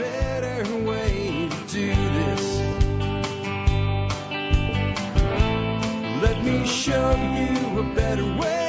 better way to do this. Let me show you a better way.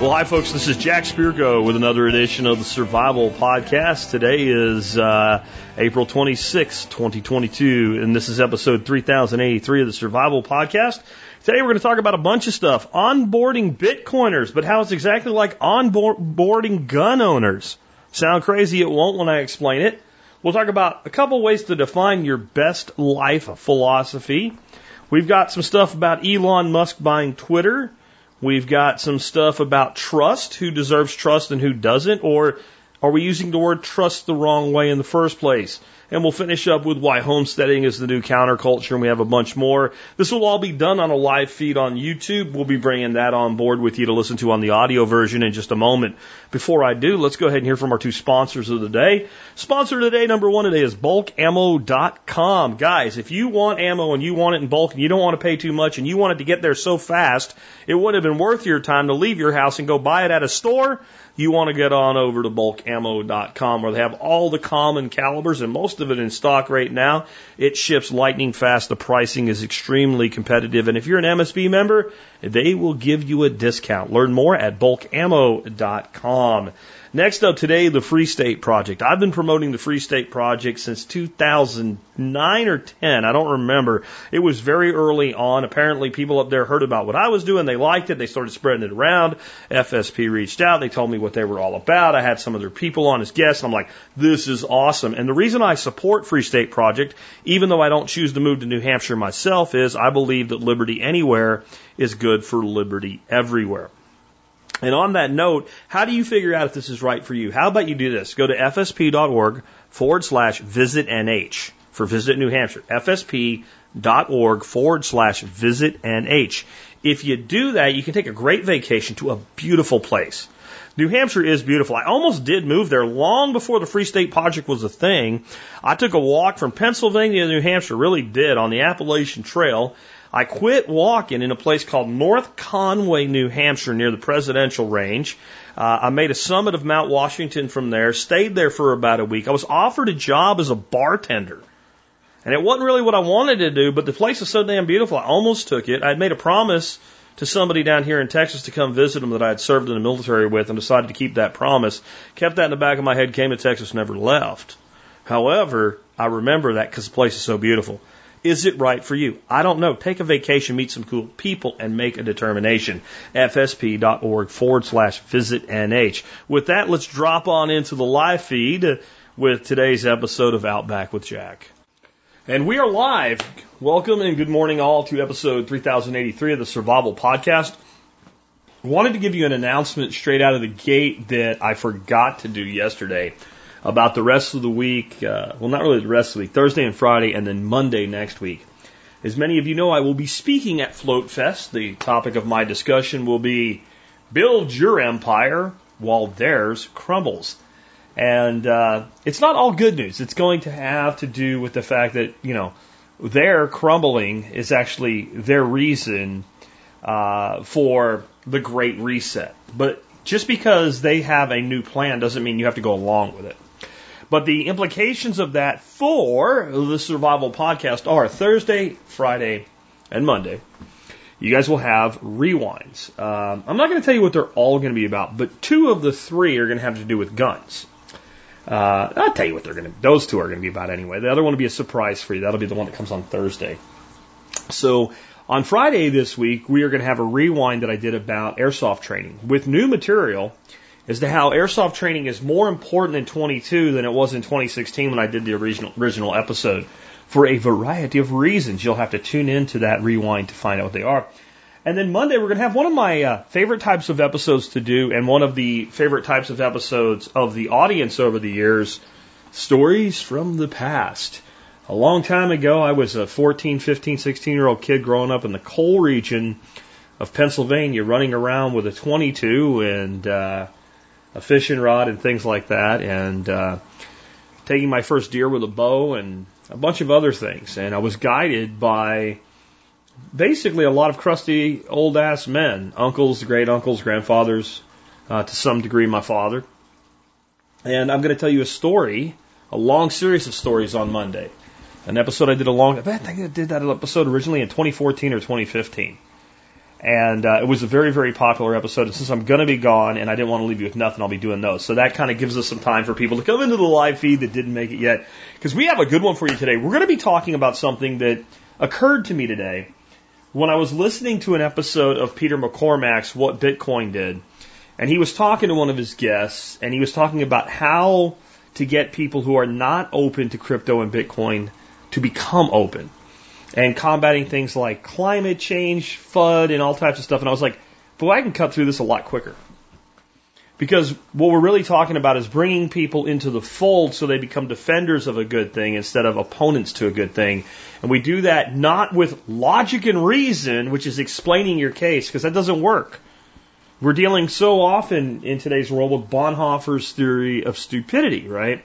Well, hi, folks. This is Jack Spirko with another edition of the Survival Podcast. Today is uh, April 26, 2022, and this is episode 3083 of the Survival Podcast. Today we're going to talk about a bunch of stuff. Onboarding Bitcoiners, but how it's exactly like onboarding gun owners. Sound crazy? It won't when I explain it. We'll talk about a couple ways to define your best life philosophy. We've got some stuff about Elon Musk buying Twitter. We've got some stuff about trust, who deserves trust and who doesn't, or are we using the word trust the wrong way in the first place? And we'll finish up with why homesteading is the new counterculture, and we have a bunch more. This will all be done on a live feed on YouTube. We'll be bringing that on board with you to listen to on the audio version in just a moment. Before I do, let's go ahead and hear from our two sponsors of the day. Sponsor of today, number one today, is bulkammo.com. Guys, if you want ammo and you want it in bulk and you don't want to pay too much and you want it to get there so fast, it would have been worth your time to leave your house and go buy it at a store you want to get on over to bulkammo.com where they have all the common calibers and most of it in stock right now. It ships lightning fast. The pricing is extremely competitive. And if you're an MSB member, they will give you a discount. Learn more at bulkammo.com. Next up today, the Free State Project. I've been promoting the Free State Project since 2009 or 10. I don't remember. It was very early on. Apparently, people up there heard about what I was doing. They liked it. They started spreading it around. FSP reached out. They told me what they were all about. I had some of their people on as guests. I'm like, this is awesome. And the reason I support Free State Project, even though I don't choose to move to New Hampshire myself, is I believe that liberty anywhere is good for liberty everywhere. And on that note, how do you figure out if this is right for you? How about you do this? Go to fsp.org forward slash visit NH for Visit New Hampshire. fsp.org forward slash visit NH. If you do that, you can take a great vacation to a beautiful place. New Hampshire is beautiful. I almost did move there long before the Free State Project was a thing. I took a walk from Pennsylvania to New Hampshire, really did, on the Appalachian Trail, I quit walking in a place called North Conway, New Hampshire, near the presidential range. Uh, I made a summit of Mount Washington from there, stayed there for about a week. I was offered a job as a bartender. And it wasn't really what I wanted to do, but the place is so damn beautiful, I almost took it. I had made a promise to somebody down here in Texas to come visit them that I had served in the military with and decided to keep that promise. Kept that in the back of my head, came to Texas, never left. However, I remember that because the place is so beautiful. Is it right for you? I don't know. Take a vacation, meet some cool people, and make a determination. FSP.org forward slash visit NH. With that, let's drop on into the live feed with today's episode of Outback with Jack. And we are live. Welcome and good morning, all, to episode 3083 of the Survival Podcast. Wanted to give you an announcement straight out of the gate that I forgot to do yesterday about the rest of the week. Uh, well, not really the rest of the week, Thursday and Friday, and then Monday next week. As many of you know, I will be speaking at Float Fest. The topic of my discussion will be Build Your Empire While Theirs Crumbles. And uh, it's not all good news. It's going to have to do with the fact that, you know, their crumbling is actually their reason uh, for the Great Reset. But just because they have a new plan doesn't mean you have to go along with it. But the implications of that for the survival podcast are Thursday, Friday, and Monday. You guys will have rewinds. Um, I'm not going to tell you what they're all going to be about, but two of the three are going to have to do with guns. Uh, I'll tell you what they're going to. Those two are going to be about anyway. The other one will be a surprise for you. That'll be the one that comes on Thursday. So on Friday this week, we are going to have a rewind that I did about airsoft training with new material as to how airsoft training is more important in 22 than it was in 2016 when I did the original, original episode for a variety of reasons. You'll have to tune into that rewind to find out what they are. And then Monday, we're going to have one of my uh, favorite types of episodes to do, and one of the favorite types of episodes of the audience over the years stories from the past. A long time ago, I was a 14, 15, 16 year old kid growing up in the coal region of Pennsylvania, running around with a 22 and uh, a fishing rod and things like that, and uh, taking my first deer with a bow and a bunch of other things. And I was guided by basically a lot of crusty old ass men, uncles, great uncles, grandfathers, uh, to some degree, my father. And I'm going to tell you a story, a long series of stories on Monday. An episode I did a long, I think I did that episode originally in 2014 or 2015. And uh, it was a very, very popular episode. And since I'm going to be gone and I didn't want to leave you with nothing, I'll be doing those. So that kind of gives us some time for people to come into the live feed that didn't make it yet. Because we have a good one for you today. We're going to be talking about something that occurred to me today when I was listening to an episode of Peter McCormack's What Bitcoin Did. And he was talking to one of his guests and he was talking about how to get people who are not open to crypto and Bitcoin to become open and combating things like climate change, FUD, and all types of stuff. And I was like, boy, I can cut through this a lot quicker. Because what we're really talking about is bringing people into the fold so they become defenders of a good thing instead of opponents to a good thing. And we do that not with logic and reason, which is explaining your case, because that doesn't work. We're dealing so often in today's world with Bonhoeffer's theory of stupidity, right?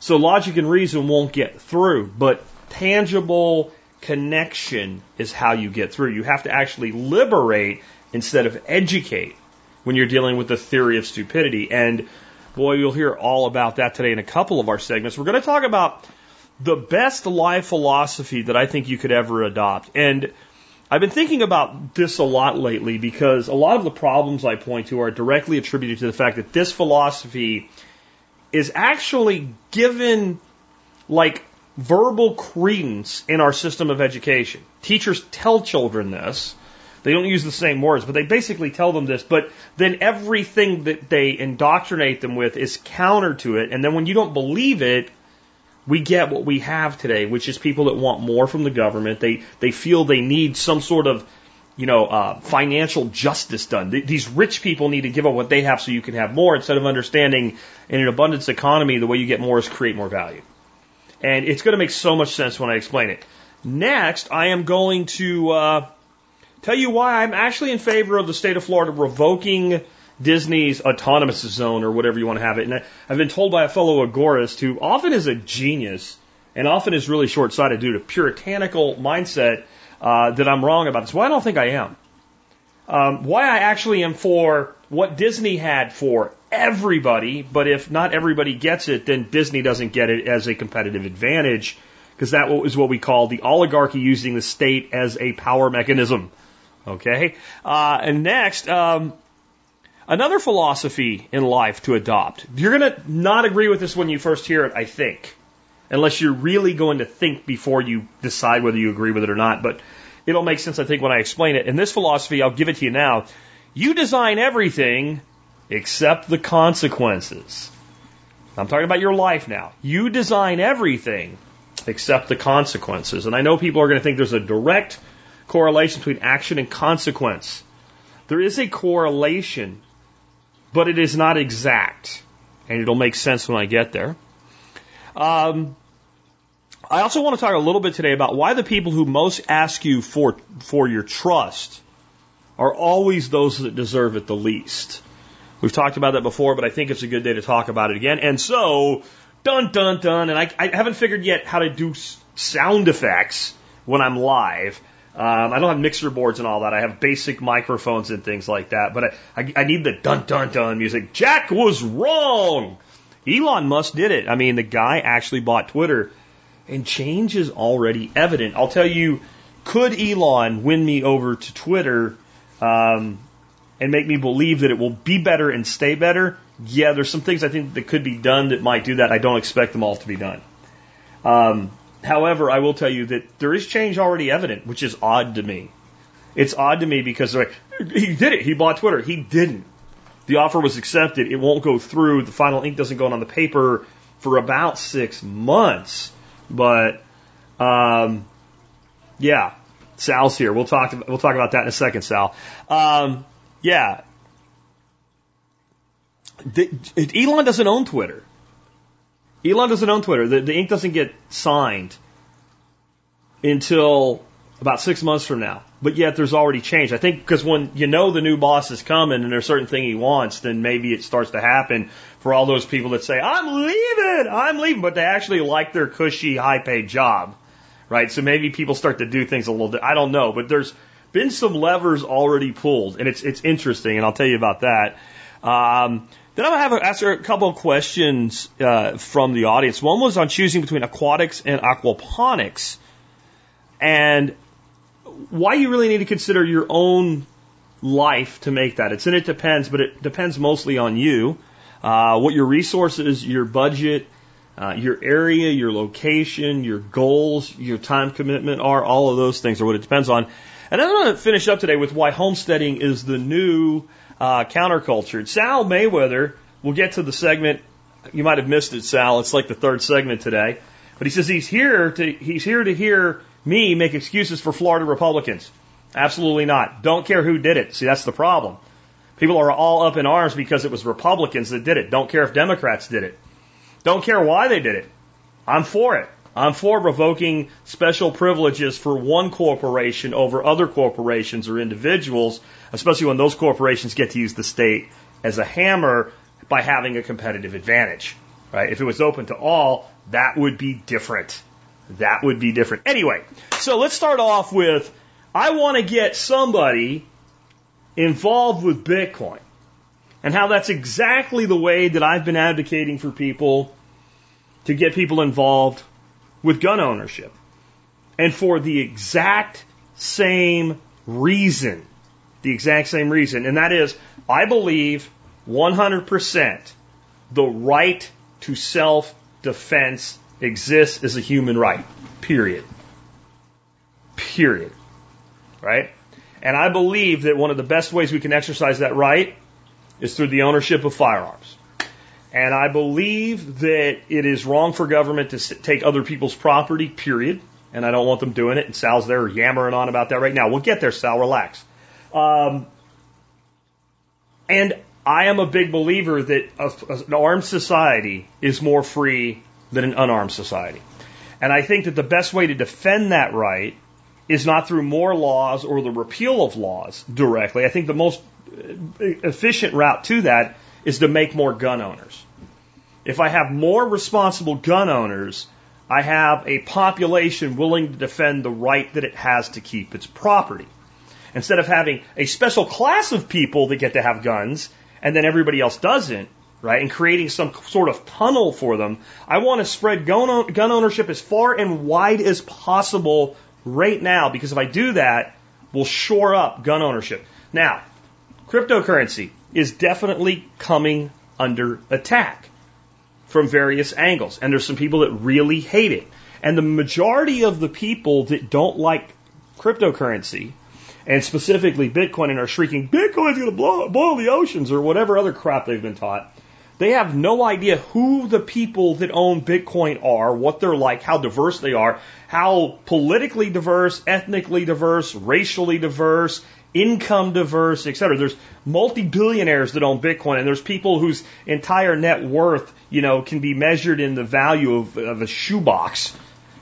So logic and reason won't get through, but tangible connection is how you get through. You have to actually liberate instead of educate when you're dealing with the theory of stupidity. And boy, you'll hear all about that today in a couple of our segments. We're going to talk about the best life philosophy that I think you could ever adopt. And I've been thinking about this a lot lately because a lot of the problems I point to are directly attributed to the fact that this philosophy is actually given like verbal credence in our system of education. Teachers tell children this. They don't use the same words, but they basically tell them this. But then everything that they indoctrinate them with is counter to it. And then when you don't believe it, we get what we have today, which is people that want more from the government. They they feel they need some sort of you know uh, financial justice done. Th- these rich people need to give up what they have so you can have more, instead of understanding in an abundance economy the way you get more is create more value. And it's going to make so much sense when I explain it. Next, I am going to uh, tell you why I'm actually in favor of the state of Florida revoking Disney's autonomous zone or whatever you want to have it. And I've been told by a fellow agorist who often is a genius and often is really short sighted due to puritanical mindset uh, that I'm wrong about this. Why well, I don't think I am. Um, why I actually am for what Disney had for everybody, but if not everybody gets it, then Disney doesn't get it as a competitive advantage because that is what we call the oligarchy using the state as a power mechanism. Okay? Uh, and next, um, another philosophy in life to adopt. You're going to not agree with this when you first hear it, I think, unless you're really going to think before you decide whether you agree with it or not. But it'll make sense, I think, when I explain it. And this philosophy, I'll give it to you now. You design everything Accept the consequences. I'm talking about your life now. You design everything except the consequences. And I know people are going to think there's a direct correlation between action and consequence. There is a correlation, but it is not exact. And it'll make sense when I get there. Um, I also want to talk a little bit today about why the people who most ask you for, for your trust are always those that deserve it the least. We've talked about that before, but I think it's a good day to talk about it again. And so, dun dun dun, and I, I haven't figured yet how to do sound effects when I'm live. Um, I don't have mixer boards and all that. I have basic microphones and things like that. But I, I, I need the dun dun dun music. Jack was wrong. Elon Musk did it. I mean, the guy actually bought Twitter, and change is already evident. I'll tell you, could Elon win me over to Twitter? Um, and make me believe that it will be better and stay better, yeah, there's some things I think that could be done that might do that. I don't expect them all to be done. Um, however, I will tell you that there is change already evident, which is odd to me. It's odd to me because they're like, he did it. He bought Twitter. He didn't. The offer was accepted. It won't go through. The final ink doesn't go on the paper for about six months. But um, yeah, Sal's here. We'll talk. We'll talk about that in a second, Sal. Um, yeah. The, Elon doesn't own Twitter. Elon doesn't own Twitter. The, the ink doesn't get signed until about six months from now. But yet there's already change. I think because when you know the new boss is coming and there's certain thing he wants, then maybe it starts to happen for all those people that say, I'm leaving, I'm leaving, but they actually like their cushy, high paid job. Right? So maybe people start to do things a little bit. I don't know, but there's been some levers already pulled, and it's it's interesting, and I'll tell you about that. Um, then I'm to have a, answer a couple of questions uh, from the audience. One was on choosing between aquatics and aquaponics, and why you really need to consider your own life to make that. It's and it depends, but it depends mostly on you, uh, what your resources, your budget, uh, your area, your location, your goals, your time commitment are. All of those things are what it depends on. And I'm going to finish up today with why homesteading is the new uh, counterculture. Sal Mayweather, we'll get to the segment. You might have missed it, Sal. It's like the third segment today. But he says he's here to he's here to hear me make excuses for Florida Republicans. Absolutely not. Don't care who did it. See, that's the problem. People are all up in arms because it was Republicans that did it. Don't care if Democrats did it. Don't care why they did it. I'm for it. I'm for revoking special privileges for one corporation over other corporations or individuals, especially when those corporations get to use the state as a hammer by having a competitive advantage. Right? If it was open to all, that would be different. That would be different. Anyway, so let's start off with I want to get somebody involved with Bitcoin and how that's exactly the way that I've been advocating for people to get people involved with gun ownership. And for the exact same reason. The exact same reason. And that is, I believe 100% the right to self defense exists as a human right. Period. Period. Right? And I believe that one of the best ways we can exercise that right is through the ownership of firearms. And I believe that it is wrong for government to take other people's property, period. And I don't want them doing it. And Sal's there yammering on about that right now. We'll get there, Sal. Relax. Um, and I am a big believer that a, an armed society is more free than an unarmed society. And I think that the best way to defend that right is not through more laws or the repeal of laws directly. I think the most efficient route to that is to make more gun owners. If I have more responsible gun owners, I have a population willing to defend the right that it has to keep its property. Instead of having a special class of people that get to have guns and then everybody else doesn't, right, and creating some sort of tunnel for them, I want to spread gun, gun ownership as far and wide as possible right now because if I do that, we'll shore up gun ownership. Now, cryptocurrency is definitely coming under attack from various angles. And there's some people that really hate it. And the majority of the people that don't like cryptocurrency, and specifically Bitcoin, and are shrieking, Bitcoin's going to blow, boil the oceans, or whatever other crap they've been taught, they have no idea who the people that own Bitcoin are, what they're like, how diverse they are, how politically diverse, ethnically diverse, racially diverse, income diverse, et cetera. There's multi-billionaires that own Bitcoin, and there's people whose entire net worth, you know, can be measured in the value of, of a shoebox,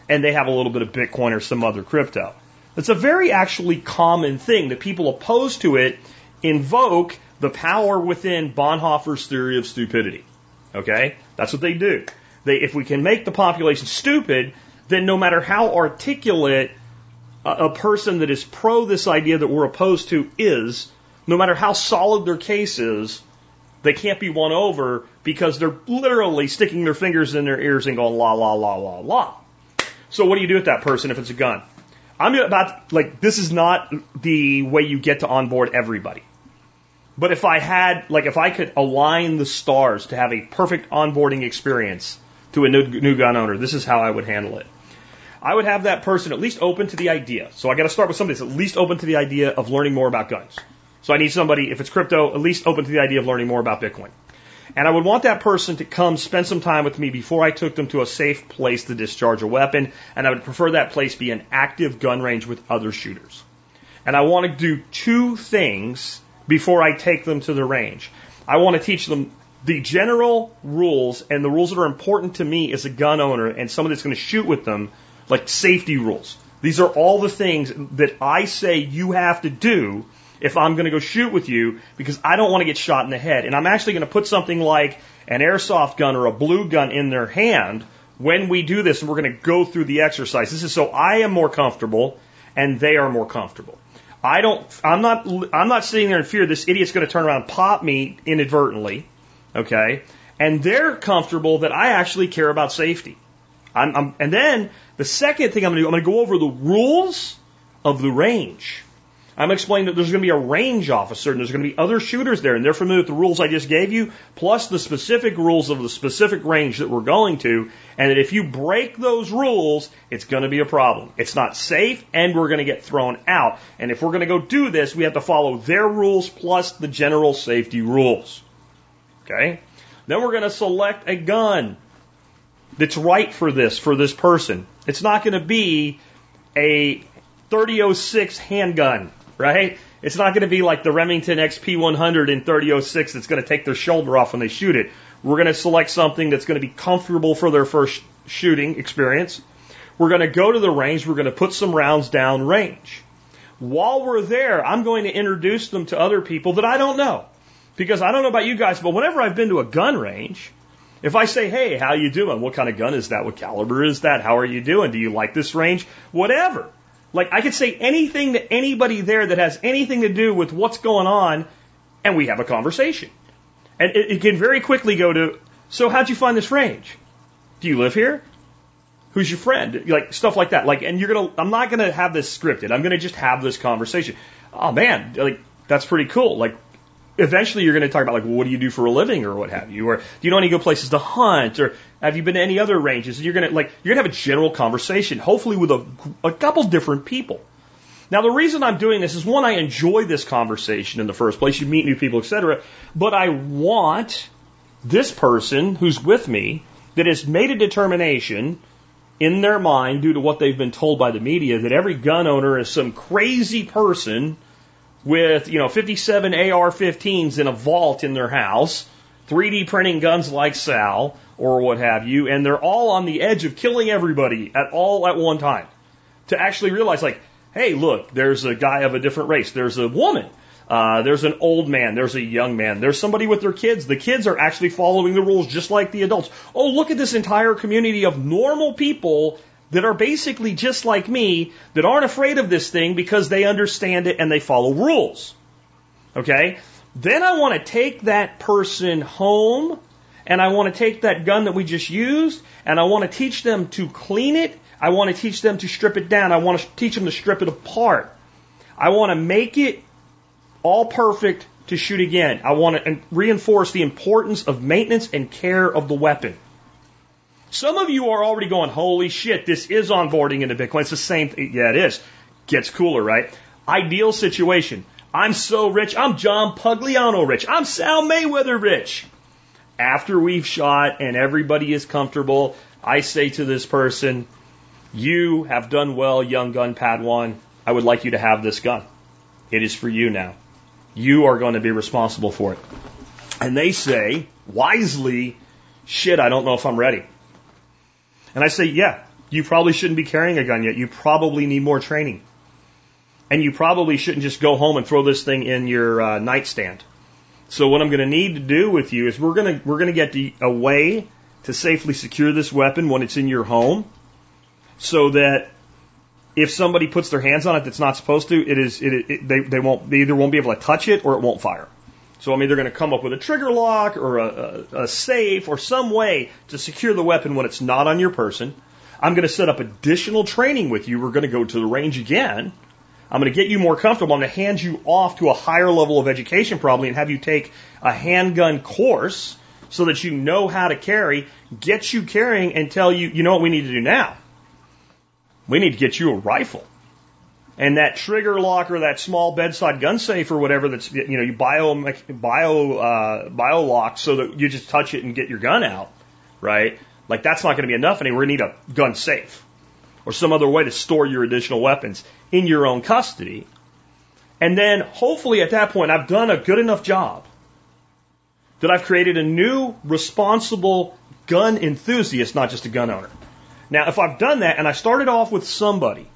and they have a little bit of Bitcoin or some other crypto. It's a very actually common thing that people opposed to it invoke the power within Bonhoeffer's theory of stupidity. Okay? That's what they do. They, if we can make the population stupid, then no matter how articulate a, person that is pro this idea that we're opposed to is, no matter how solid their case is, they can't be won over because they're literally sticking their fingers in their ears and going la la la la la. So what do you do with that person if it's a gun? I'm about like this is not the way you get to onboard everybody. But if I had like if I could align the stars to have a perfect onboarding experience to a new, new gun owner, this is how I would handle it. I would have that person at least open to the idea. So I got to start with somebody that's at least open to the idea of learning more about guns. So I need somebody, if it's crypto, at least open to the idea of learning more about Bitcoin. And I would want that person to come spend some time with me before I took them to a safe place to discharge a weapon. And I would prefer that place be an active gun range with other shooters. And I want to do two things before I take them to the range. I want to teach them the general rules and the rules that are important to me as a gun owner and someone that's going to shoot with them like safety rules. These are all the things that I say you have to do if I'm going to go shoot with you because I don't want to get shot in the head. And I'm actually going to put something like an airsoft gun or a blue gun in their hand when we do this and we're going to go through the exercise. This is so I am more comfortable and they are more comfortable. I don't, I'm not, I'm not sitting there in fear this idiot's going to turn around and pop me inadvertently. Okay. And they're comfortable that I actually care about safety. I'm, I'm, and then the second thing I'm going to do, I'm going to go over the rules of the range. I'm explaining that there's going to be a range officer and there's going to be other shooters there and they're familiar with the rules I just gave you, plus the specific rules of the specific range that we're going to, and that if you break those rules, it's going to be a problem. It's not safe and we're going to get thrown out. And if we're going to go do this, we have to follow their rules plus the general safety rules. Okay? Then we're going to select a gun that's right for this, for this person. It's not going to be a 3006 handgun right? It's not going to be like the Remington XP100 in 3006 that's going to take their shoulder off when they shoot it. We're going to select something that's going to be comfortable for their first shooting experience. We're going to go to the range. We're going to put some rounds down range. While we're there, I'm going to introduce them to other people that I don't know. Because I don't know about you guys, but whenever I've been to a gun range, if I say, hey, how you doing? What kind of gun is that? What caliber is that? How are you doing? Do you like this range? Whatever. Like I could say anything to anybody there that has anything to do with what's going on, and we have a conversation. And it, it can very quickly go to, so how'd you find this range? Do you live here? Who's your friend? Like stuff like that. Like, and you're gonna, I'm not gonna have this scripted. I'm gonna just have this conversation. Oh man, like that's pretty cool. Like, eventually you're going to talk about like, well, what do you do for a living or what have you, or do you know any good places to hunt, or have you been to any other ranges? and You're going to like you're going to have a general conversation, hopefully with a, a couple different people. Now the reason I'm doing this is one, I enjoy this conversation in the first place. You meet new people, etc. But I want this person who's with me that has made a determination in their mind due to what they've been told by the media that every gun owner is some crazy person with, you know, 57 AR-15s in a vault in their house, 3D printing guns like Sal or what have you, and they're all on the edge of killing everybody at all at one time. To actually realize, like, hey, look, there's a guy of a different race, there's a woman, uh, there's an old man, there's a young man, there's somebody with their kids. The kids are actually following the rules just like the adults. Oh, look at this entire community of normal people that are basically just like me that aren't afraid of this thing because they understand it and they follow rules. Okay? Then I want to take that person home and I want to take that gun that we just used and I want to teach them to clean it. I want to teach them to strip it down. I want to teach them to strip it apart. I want to make it all perfect to shoot again. I want to reinforce the importance of maintenance and care of the weapon. Some of you are already going, holy shit, this is onboarding into Bitcoin. It's the same thing. Yeah, it is. Gets cooler, right? Ideal situation. I'm so rich. I'm John Pugliano rich. I'm Sal Mayweather rich. After we've shot and everybody is comfortable, I say to this person, you have done well, young gun Padawan. I would like you to have this gun. It is for you now. You are going to be responsible for it. And they say, wisely, shit, I don't know if I'm ready. And I say, yeah, you probably shouldn't be carrying a gun yet. You probably need more training. And you probably shouldn't just go home and throw this thing in your uh, nightstand. So what I'm going to need to do with you is we're going to we're going to get a way to safely secure this weapon when it's in your home, so that if somebody puts their hands on it that's not supposed to, it is it, it they they won't they either won't be able to touch it or it won't fire. So I'm either going to come up with a trigger lock or a, a, a safe or some way to secure the weapon when it's not on your person. I'm going to set up additional training with you. We're going to go to the range again. I'm going to get you more comfortable. I'm going to hand you off to a higher level of education probably and have you take a handgun course so that you know how to carry, get you carrying and tell you, you know what we need to do now? We need to get you a rifle. And that trigger lock or that small bedside gun safe or whatever that's, you know, you bio, bio, uh, bio lock so that you just touch it and get your gun out, right? Like that's not going to be enough anymore. We need a gun safe or some other way to store your additional weapons in your own custody. And then hopefully at that point I've done a good enough job that I've created a new responsible gun enthusiast, not just a gun owner. Now, if I've done that and I started off with somebody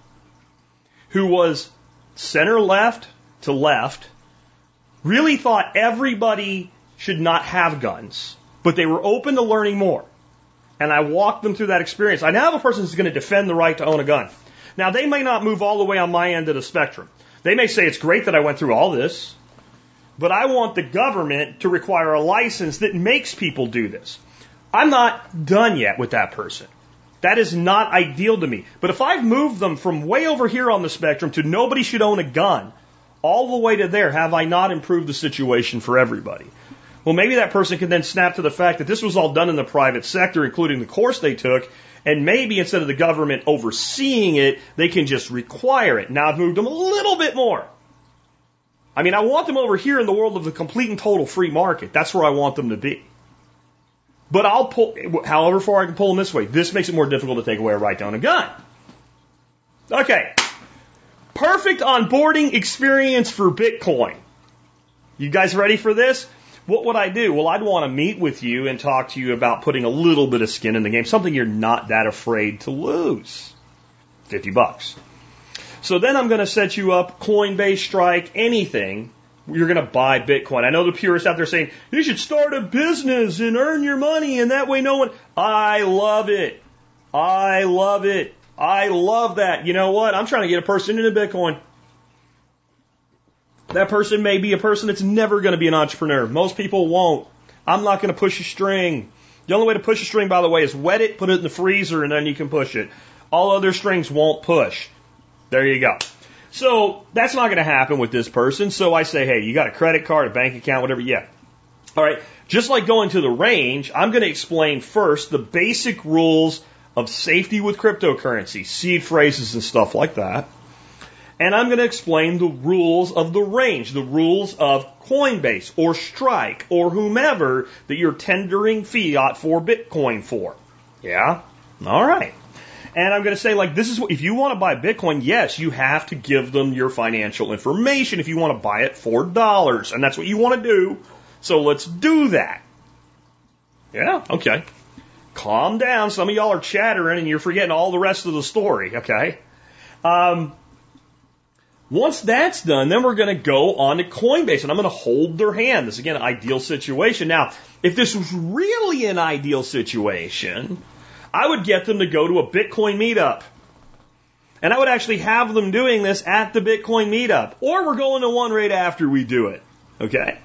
who was center left to left, really thought everybody should not have guns, but they were open to learning more. And I walked them through that experience. I now have a person who's going to defend the right to own a gun. Now, they may not move all the way on my end of the spectrum. They may say it's great that I went through all this, but I want the government to require a license that makes people do this. I'm not done yet with that person. That is not ideal to me. But if I've moved them from way over here on the spectrum to nobody should own a gun, all the way to there, have I not improved the situation for everybody? Well, maybe that person can then snap to the fact that this was all done in the private sector, including the course they took, and maybe instead of the government overseeing it, they can just require it. Now I've moved them a little bit more. I mean, I want them over here in the world of the complete and total free market. That's where I want them to be. But I'll pull, however far I can pull them this way. This makes it more difficult to take away a right to own a gun. Okay. Perfect onboarding experience for Bitcoin. You guys ready for this? What would I do? Well, I'd want to meet with you and talk to you about putting a little bit of skin in the game, something you're not that afraid to lose. 50 bucks. So then I'm going to set you up Coinbase, Strike, anything. You're going to buy Bitcoin. I know the purists out there saying, you should start a business and earn your money and that way no one. I love it. I love it. I love that. You know what? I'm trying to get a person into Bitcoin. That person may be a person that's never going to be an entrepreneur. Most people won't. I'm not going to push a string. The only way to push a string, by the way, is wet it, put it in the freezer, and then you can push it. All other strings won't push. There you go. So that's not going to happen with this person. So I say, hey, you got a credit card, a bank account, whatever. Yeah. All right. Just like going to the range, I'm going to explain first the basic rules of safety with cryptocurrency, seed phrases and stuff like that. And I'm going to explain the rules of the range, the rules of Coinbase or Strike or whomever that you're tendering fiat for Bitcoin for. Yeah? All right. And I'm going to say, like, this is what, if you want to buy Bitcoin, yes, you have to give them your financial information if you want to buy it for dollars. And that's what you want to do. So let's do that. Yeah, okay. Calm down. Some of y'all are chattering and you're forgetting all the rest of the story, okay? Um, once that's done, then we're going to go on to Coinbase and I'm going to hold their hand. This again, ideal situation. Now, if this was really an ideal situation, I would get them to go to a Bitcoin meetup. And I would actually have them doing this at the Bitcoin meetup. Or we're going to one right after we do it. Okay?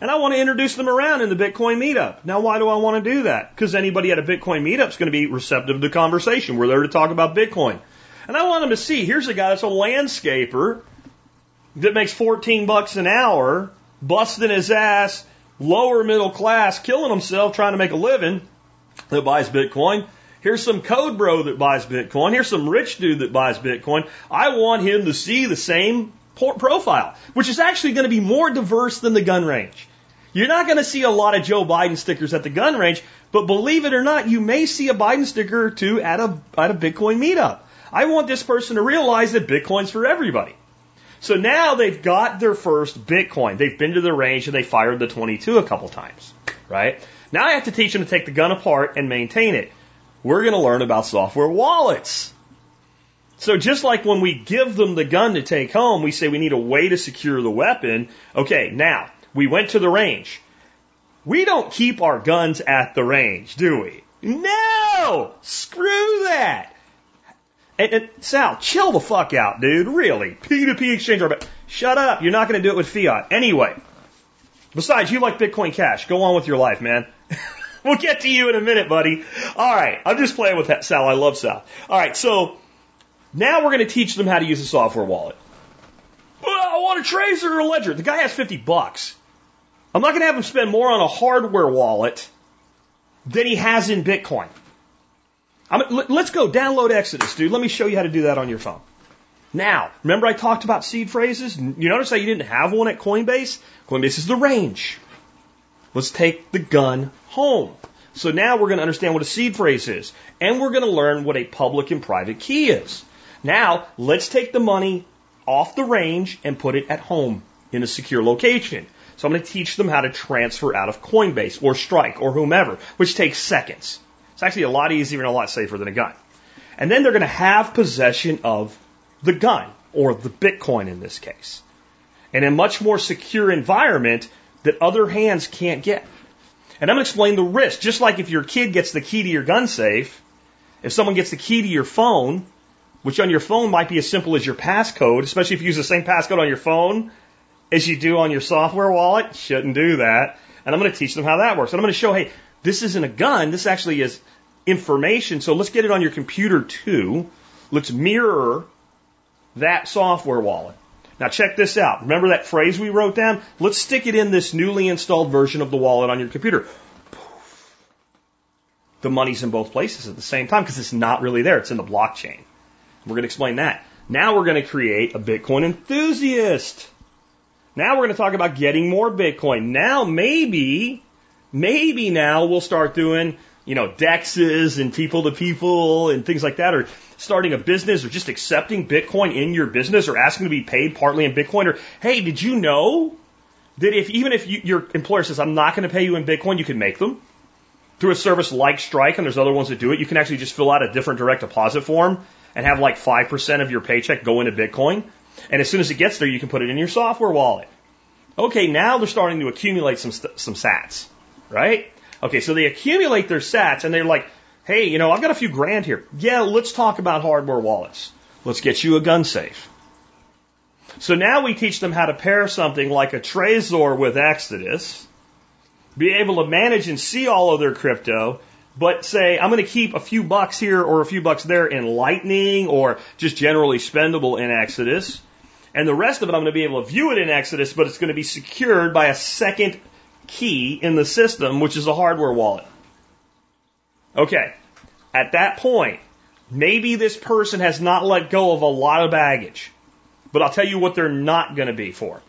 And I want to introduce them around in the Bitcoin meetup. Now, why do I want to do that? Because anybody at a Bitcoin meetup is going to be receptive to conversation. We're there to talk about Bitcoin. And I want them to see here's a guy that's a landscaper that makes 14 bucks an hour, busting his ass, lower middle class, killing himself trying to make a living that buys Bitcoin. Here's some code bro that buys Bitcoin. Here's some rich dude that buys Bitcoin. I want him to see the same profile, which is actually going to be more diverse than the gun range. You're not going to see a lot of Joe Biden stickers at the gun range, but believe it or not, you may see a Biden sticker or two at a, at a Bitcoin meetup. I want this person to realize that Bitcoin's for everybody. So now they've got their first Bitcoin. They've been to the range and they fired the 22 a couple times, right? Now I have to teach them to take the gun apart and maintain it. We're going to learn about software wallets. So just like when we give them the gun to take home, we say we need a way to secure the weapon. Okay, now we went to the range. We don't keep our guns at the range, do we? No! Screw that! And, and, Sal, chill the fuck out, dude. Really. P2P exchange. Shut up. You're not going to do it with fiat. Anyway. Besides, you like Bitcoin Cash. Go on with your life, man. we'll get to you in a minute, buddy. All right. I'm just playing with that, Sal. I love Sal. All right. So now we're going to teach them how to use a software wallet. Well, I want a Trezor or a Ledger. The guy has 50 bucks. I'm not going to have him spend more on a hardware wallet than he has in Bitcoin. I'm, let's go download Exodus, dude. Let me show you how to do that on your phone. Now, remember I talked about seed phrases? You notice how you didn't have one at Coinbase? Coinbase is the range. Let's take the gun home. So now we're going to understand what a seed phrase is. And we're going to learn what a public and private key is. Now, let's take the money off the range and put it at home in a secure location. So I'm going to teach them how to transfer out of Coinbase or Strike or whomever, which takes seconds. It's actually a lot easier and a lot safer than a gun. And then they're going to have possession of the gun or the Bitcoin in this case in a much more secure environment that other hands can't get. And I'm going to explain the risk. Just like if your kid gets the key to your gun safe, if someone gets the key to your phone, which on your phone might be as simple as your passcode, especially if you use the same passcode on your phone as you do on your software wallet. Shouldn't do that. And I'm going to teach them how that works. And I'm going to show, hey, this isn't a gun. This actually is information. So let's get it on your computer too. Let's mirror that software wallet. Now check this out. Remember that phrase we wrote down? Let's stick it in this newly installed version of the wallet on your computer. The money's in both places at the same time because it's not really there. It's in the blockchain. We're going to explain that. Now we're going to create a Bitcoin enthusiast. Now we're going to talk about getting more Bitcoin. Now maybe, maybe now we'll start doing, you know, dexes and people to people and things like that, or starting a business or just accepting Bitcoin in your business or asking to be paid partly in Bitcoin or, hey, did you know that if even if you, your employer says, I'm not going to pay you in Bitcoin, you can make them through a service like Strike, and there's other ones that do it. You can actually just fill out a different direct deposit form and have like 5% of your paycheck go into Bitcoin. And as soon as it gets there, you can put it in your software wallet. Okay, now they're starting to accumulate some, some sats, right? Okay, so they accumulate their sats and they're like, hey, you know, I've got a few grand here. Yeah, let's talk about hardware wallets. Let's get you a gun safe. So now we teach them how to pair something like a Trezor with Exodus, be able to manage and see all of their crypto, but say, I'm going to keep a few bucks here or a few bucks there in Lightning or just generally spendable in Exodus. And the rest of it, I'm going to be able to view it in Exodus, but it's going to be secured by a second key in the system, which is a hardware wallet. Okay. At that point, maybe this person has not let go of a lot of baggage. But I'll tell you what they're not going to be for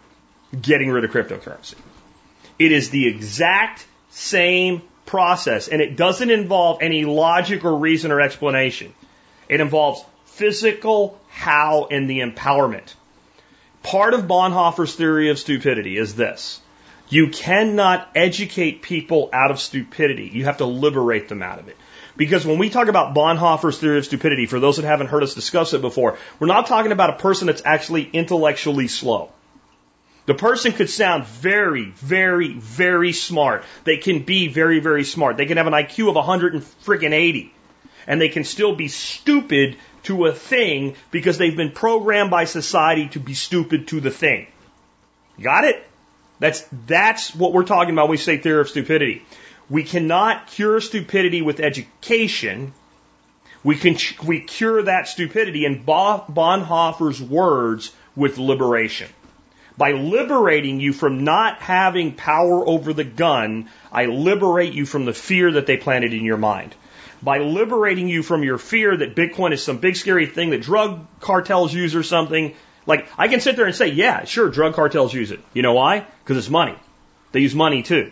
getting rid of cryptocurrency. It is the exact same process, and it doesn't involve any logic or reason or explanation. It involves physical how and the empowerment. Part of Bonhoeffer's theory of stupidity is this. You cannot educate people out of stupidity. You have to liberate them out of it. Because when we talk about Bonhoeffer's theory of stupidity, for those that haven't heard us discuss it before, we're not talking about a person that's actually intellectually slow. The person could sound very, very, very smart. They can be very, very smart. They can have an IQ of 100 and freaking 80. And they can still be stupid to a thing because they've been programmed by society to be stupid to the thing. Got it? That's, that's what we're talking about when we say theory of stupidity. We cannot cure stupidity with education. We can we cure that stupidity in Bonhoeffer's words with liberation. By liberating you from not having power over the gun, I liberate you from the fear that they planted in your mind. By liberating you from your fear that Bitcoin is some big scary thing that drug cartels use or something, like I can sit there and say, yeah, sure, drug cartels use it. You know why? Because it's money. They use money too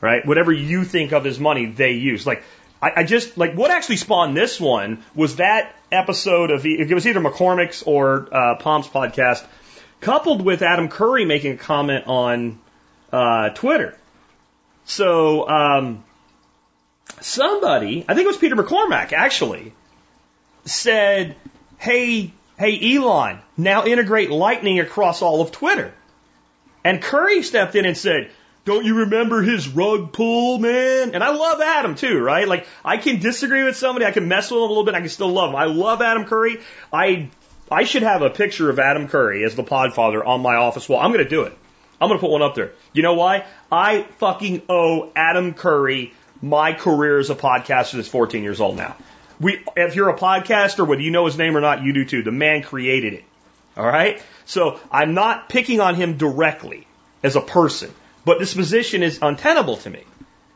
right? Whatever you think of as money, they use. Like, I, I just, like, what actually spawned this one was that episode of, it was either McCormack's or uh, Pomp's podcast, coupled with Adam Curry making a comment on uh, Twitter. So, um, somebody, I think it was Peter McCormack actually, said, hey, hey, Elon, now integrate Lightning across all of Twitter. And Curry stepped in and said, don't you remember his rug pull, man? And I love Adam too, right? Like I can disagree with somebody, I can mess with him a little bit, I can still love him. I love Adam Curry. I I should have a picture of Adam Curry as the podfather on my office wall. I'm going to do it. I'm going to put one up there. You know why? I fucking owe Adam Curry my career as a podcaster that's 14 years old now. We, if you're a podcaster, whether you know his name or not, you do too. The man created it. All right? So I'm not picking on him directly as a person. But this position is untenable to me.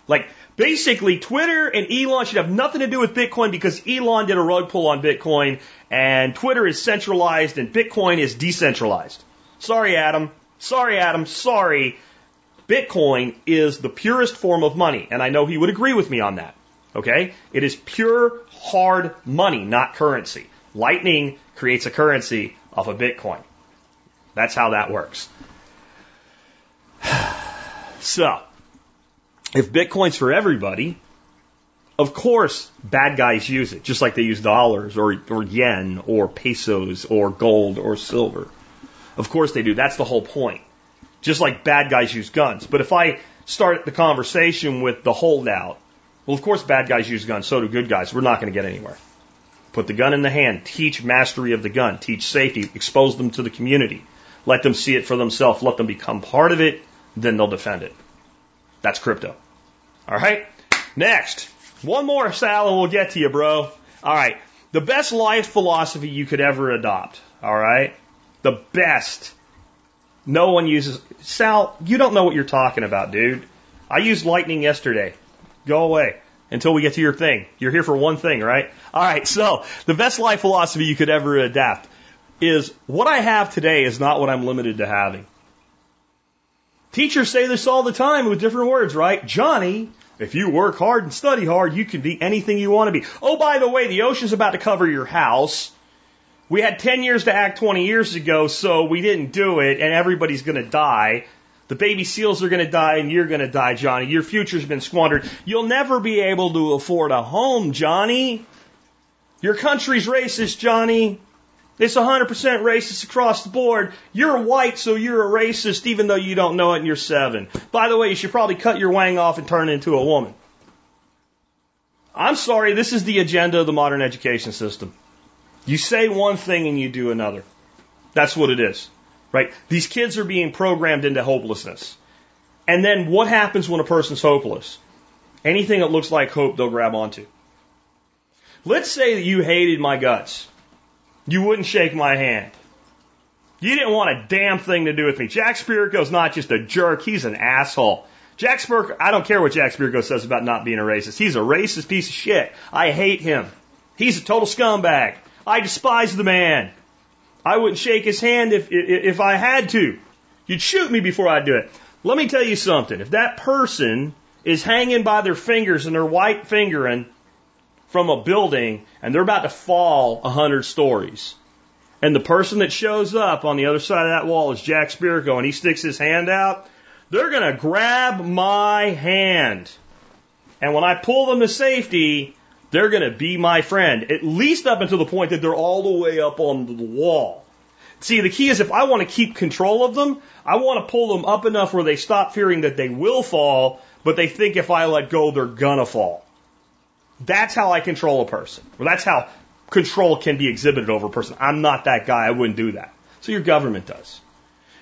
Like, basically, Twitter and Elon should have nothing to do with Bitcoin because Elon did a rug pull on Bitcoin and Twitter is centralized and Bitcoin is decentralized. Sorry, Adam. Sorry, Adam. Sorry. Bitcoin is the purest form of money, and I know he would agree with me on that. Okay? It is pure, hard money, not currency. Lightning creates a currency off of Bitcoin. That's how that works. So, if Bitcoin's for everybody, of course, bad guys use it, just like they use dollars or, or yen or pesos or gold or silver. Of course they do. That's the whole point. Just like bad guys use guns. But if I start the conversation with the holdout, well, of course bad guys use guns, so do good guys. We're not going to get anywhere. Put the gun in the hand. Teach mastery of the gun. Teach safety. Expose them to the community. Let them see it for themselves. Let them become part of it. Then they'll defend it. That's crypto. All right. Next. One more, Sal, and we'll get to you, bro. All right. The best life philosophy you could ever adopt. All right. The best. No one uses. Sal, you don't know what you're talking about, dude. I used lightning yesterday. Go away until we get to your thing. You're here for one thing, right? All right. So the best life philosophy you could ever adapt is what I have today is not what I'm limited to having. Teachers say this all the time with different words, right? Johnny, if you work hard and study hard, you can be anything you want to be. Oh, by the way, the ocean's about to cover your house. We had 10 years to act 20 years ago, so we didn't do it, and everybody's going to die. The baby seals are going to die, and you're going to die, Johnny. Your future's been squandered. You'll never be able to afford a home, Johnny. Your country's racist, Johnny. It's 100% racist across the board. You're white, so you're a racist, even though you don't know it and you're seven. By the way, you should probably cut your wang off and turn into a woman. I'm sorry, this is the agenda of the modern education system. You say one thing and you do another. That's what it is, right? These kids are being programmed into hopelessness. And then what happens when a person's hopeless? Anything that looks like hope, they'll grab onto. Let's say that you hated my guts. You wouldn't shake my hand. You didn't want a damn thing to do with me. Jack Spirko's not just a jerk, he's an asshole. Jack Spirko, I don't care what Jack Spirko says about not being a racist. He's a racist piece of shit. I hate him. He's a total scumbag. I despise the man. I wouldn't shake his hand if, if, I had to. You'd shoot me before I'd do it. Let me tell you something. If that person is hanging by their fingers and they're white fingering from a building and they're about to fall a hundred stories, and the person that shows up on the other side of that wall is Jack Spirko and he sticks his hand out, they're going to grab my hand. And when I pull them to safety, they're going to be my friend, at least up until the point that they're all the way up on the wall. See, the key is if I want to keep control of them, I want to pull them up enough where they stop fearing that they will fall, but they think if I let go, they're gonna fall. That's how I control a person. Well, that's how control can be exhibited over a person. I'm not that guy. I wouldn't do that. So your government does.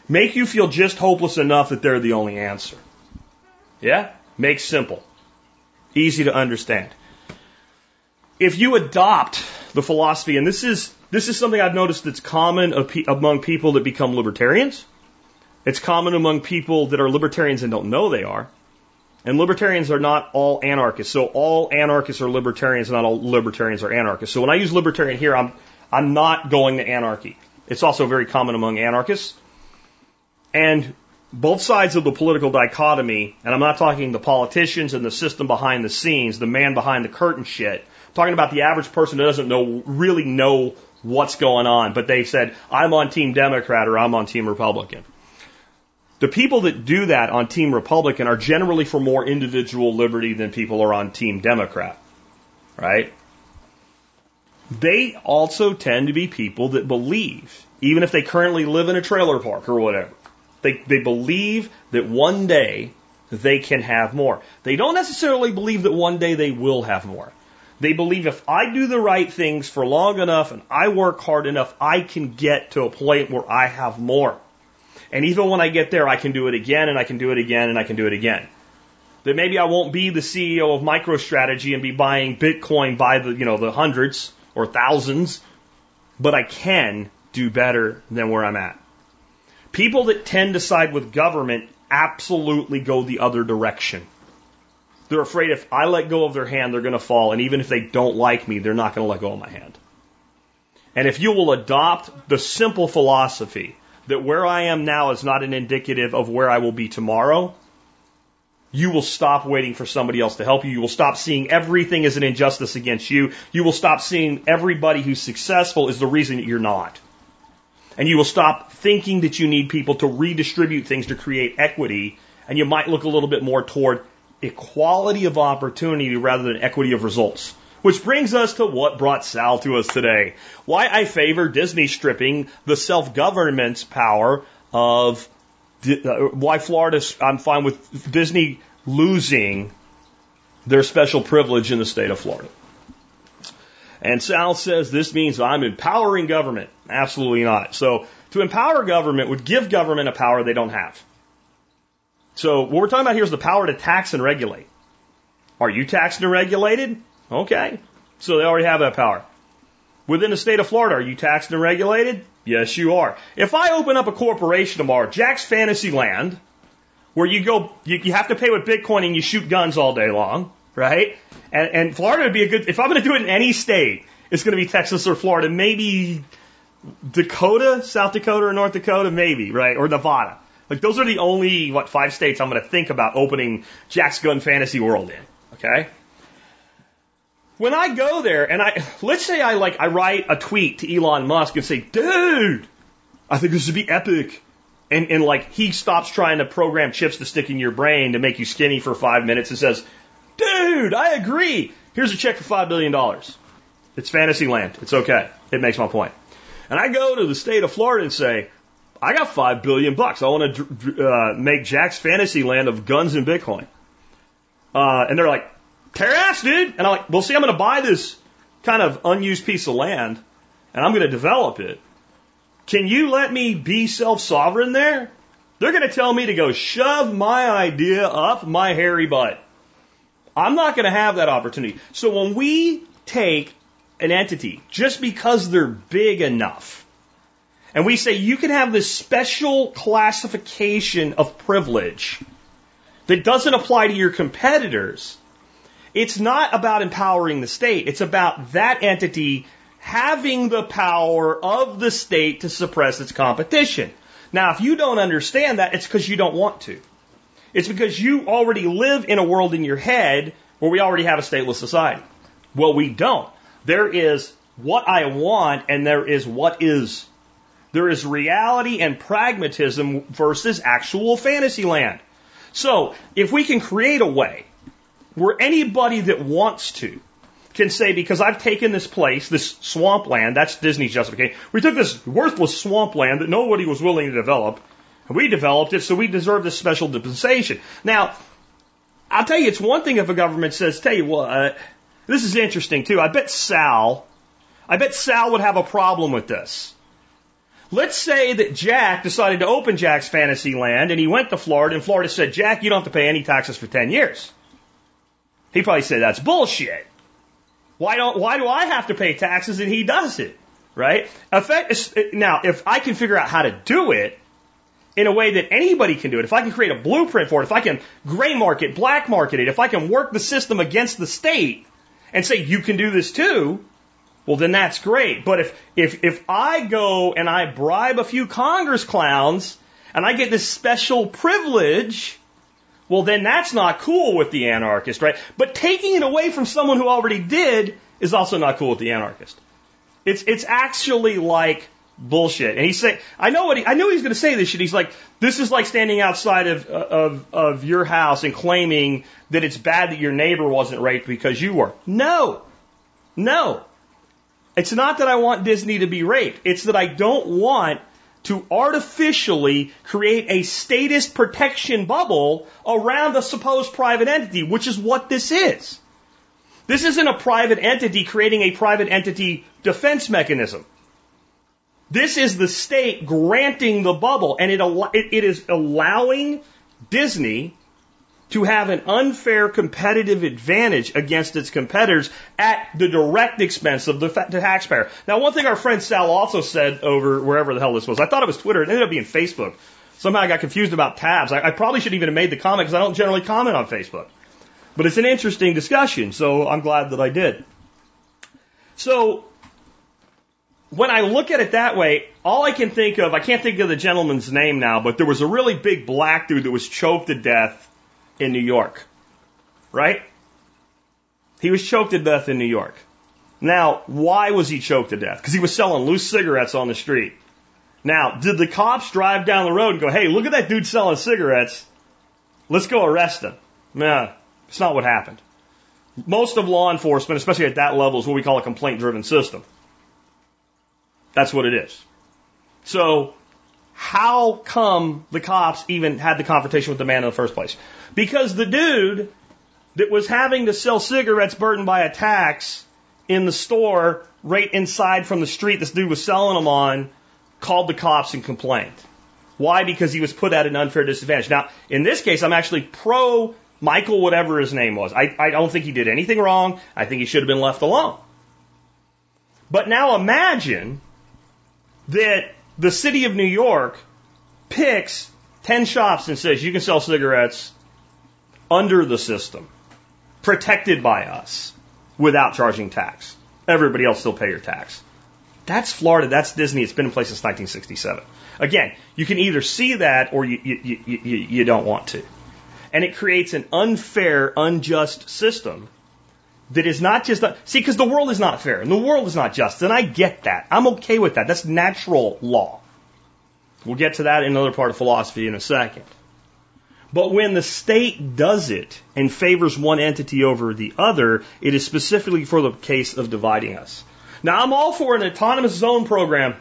Make you feel just hopeless enough that they're the only answer. Yeah? Make simple. Easy to understand if you adopt the philosophy, and this is this is something I've noticed that's common among people that become libertarians. It's common among people that are libertarians and don't know they are. And libertarians are not all anarchists. So all anarchists are libertarians, not all libertarians are anarchists. So when I use libertarian here, I'm I'm not going to anarchy. It's also very common among anarchists. And both sides of the political dichotomy, and I'm not talking the politicians and the system behind the scenes, the man behind the curtain shit, talking about the average person who doesn't know really know what's going on, but they said, I'm on Team Democrat or I'm on Team Republican. The people that do that on Team Republican are generally for more individual liberty than people are on Team Democrat. Right? They also tend to be people that believe, even if they currently live in a trailer park or whatever, they, they believe that one day they can have more. They don't necessarily believe that one day they will have more. They believe if I do the right things for long enough and I work hard enough, I can get to a point where I have more. And even when I get there, I can do it again and I can do it again and I can do it again. That maybe I won't be the CEO of MicroStrategy and be buying Bitcoin by the, you know, the hundreds or thousands, but I can do better than where I'm at. People that tend to side with government absolutely go the other direction. They're afraid if I let go of their hand, they're going to fall. And even if they don't like me, they're not going to let go of my hand. And if you will adopt the simple philosophy that where I am now is not an indicative of where I will be tomorrow, you will stop waiting for somebody else to help you. You will stop seeing everything as an injustice against you. You will stop seeing everybody who's successful is the reason that you're not. And you will stop thinking that you need people to redistribute things to create equity. And you might look a little bit more toward equality of opportunity rather than equity of results. Which brings us to what brought Sal to us today. Why I favor Disney stripping the self-government's power of uh, why Florida, I'm fine with Disney losing their special privilege in the state of Florida. And Sal says this means I'm empowering government. Absolutely not. So to empower government would give government a power they don't have. So what we're talking about here is the power to tax and regulate. Are you taxed and regulated? Okay. So they already have that power. Within the state of Florida, are you taxed and regulated? Yes, you are. If I open up a corporation tomorrow, Jack's Fantasy Land, where you go, you, you have to pay with Bitcoin and you shoot guns all day long, right? And, and Florida would be a good, if I'm going to do it in any state, it's going to be Texas or Florida, maybe Dakota, South Dakota or North Dakota, maybe, right? Or Nevada. Like those are the only, what, five states I'm going to think about opening Jack's Gun Fantasy World in, okay? When I go there and I, let's say I like, I write a tweet to Elon Musk and say, dude, I think this would be epic. And, and like he stops trying to program chips to stick in your brain to make you skinny for five minutes and says, dude, I agree. Here's a check for five billion dollars. It's fantasy land. It's okay. It makes my point. And I go to the state of Florida and say, I got five billion bucks. I want to uh, make Jack's fantasy land of guns and Bitcoin. Uh, and they're like, tear ass, dude. And I'm like, well, see, I'm going to buy this kind of unused piece of land and I'm going to develop it. Can you let me be self sovereign there? They're going to tell me to go shove my idea up my hairy butt. I'm not going to have that opportunity. So when we take an entity just because they're big enough, and we say you can have this special classification of privilege that doesn't apply to your competitors, it's not about empowering the state. It's about that entity having the power of the state to suppress its competition. Now, if you don't understand that, it's because you don't want to. It's because you already live in a world in your head where we already have a stateless society. Well, we don't. There is what I want and there is what is. There is reality and pragmatism versus actual fantasy land. So, if we can create a way where anybody that wants to can say, because I've taken this place, this swampland, that's Disney's justification. We took this worthless swampland that nobody was willing to develop, and we developed it, so we deserve this special dispensation. Now, I'll tell you, it's one thing if a government says, tell you what, uh, this is interesting too. I bet Sal, I bet Sal would have a problem with this. Let's say that Jack decided to open Jack's fantasy land and he went to Florida and Florida said, Jack, you don't have to pay any taxes for 10 years. He probably said, that's bullshit. Why don't, why do I have to pay taxes and he does it? Right? Now, if I can figure out how to do it in a way that anybody can do it, if I can create a blueprint for it, if I can gray market, black market it, if I can work the system against the state and say, you can do this too, well, then that's great. But if, if, if I go and I bribe a few Congress clowns and I get this special privilege, well, then that's not cool with the anarchist, right? But taking it away from someone who already did is also not cool with the anarchist. It's, it's actually like bullshit. And he's saying, I know what he, I knew he was going to say this shit. He's like, this is like standing outside of, of, of your house and claiming that it's bad that your neighbor wasn't raped because you were. No. No. It's not that I want Disney to be raped. It's that I don't want to artificially create a statist protection bubble around a supposed private entity, which is what this is. This isn't a private entity creating a private entity defense mechanism. This is the state granting the bubble, and it, it is allowing Disney to have an unfair competitive advantage against its competitors at the direct expense of the, taxpayer. Now, one thing our friend Sal also said over wherever the hell this was, I thought it was Twitter, it ended up being Facebook. Somehow I got confused about tabs. I, I probably shouldn't even have made the comment because I don't generally comment on Facebook. But it's an interesting discussion, so I'm glad that I did. So, when I look at it that way, all I can think of, I can't think of the gentleman's name now, but there was a really big black dude that was choked to death in New York. Right? He was choked to death in New York. Now, why was he choked to death? Because he was selling loose cigarettes on the street. Now, did the cops drive down the road and go, hey, look at that dude selling cigarettes. Let's go arrest him? Nah, it's not what happened. Most of law enforcement, especially at that level, is what we call a complaint driven system. That's what it is. So, how come the cops even had the confrontation with the man in the first place? Because the dude that was having to sell cigarettes burdened by a tax in the store right inside from the street this dude was selling them on called the cops and complained. Why? Because he was put at an unfair disadvantage. Now, in this case, I'm actually pro Michael, whatever his name was. I, I don't think he did anything wrong. I think he should have been left alone. But now imagine that the city of New York picks 10 shops and says you can sell cigarettes under the system, protected by us, without charging tax. Everybody else still pay your tax. That's Florida. That's Disney. It's been in place since 1967. Again, you can either see that or you, you, you, you don't want to. And it creates an unfair, unjust system that is not just, see, because the world is not fair and the world is not just. And I get that. I'm okay with that. That's natural law. We'll get to that in another part of philosophy in a second. But when the state does it and favors one entity over the other, it is specifically for the case of dividing us. Now, I'm all for an autonomous zone program,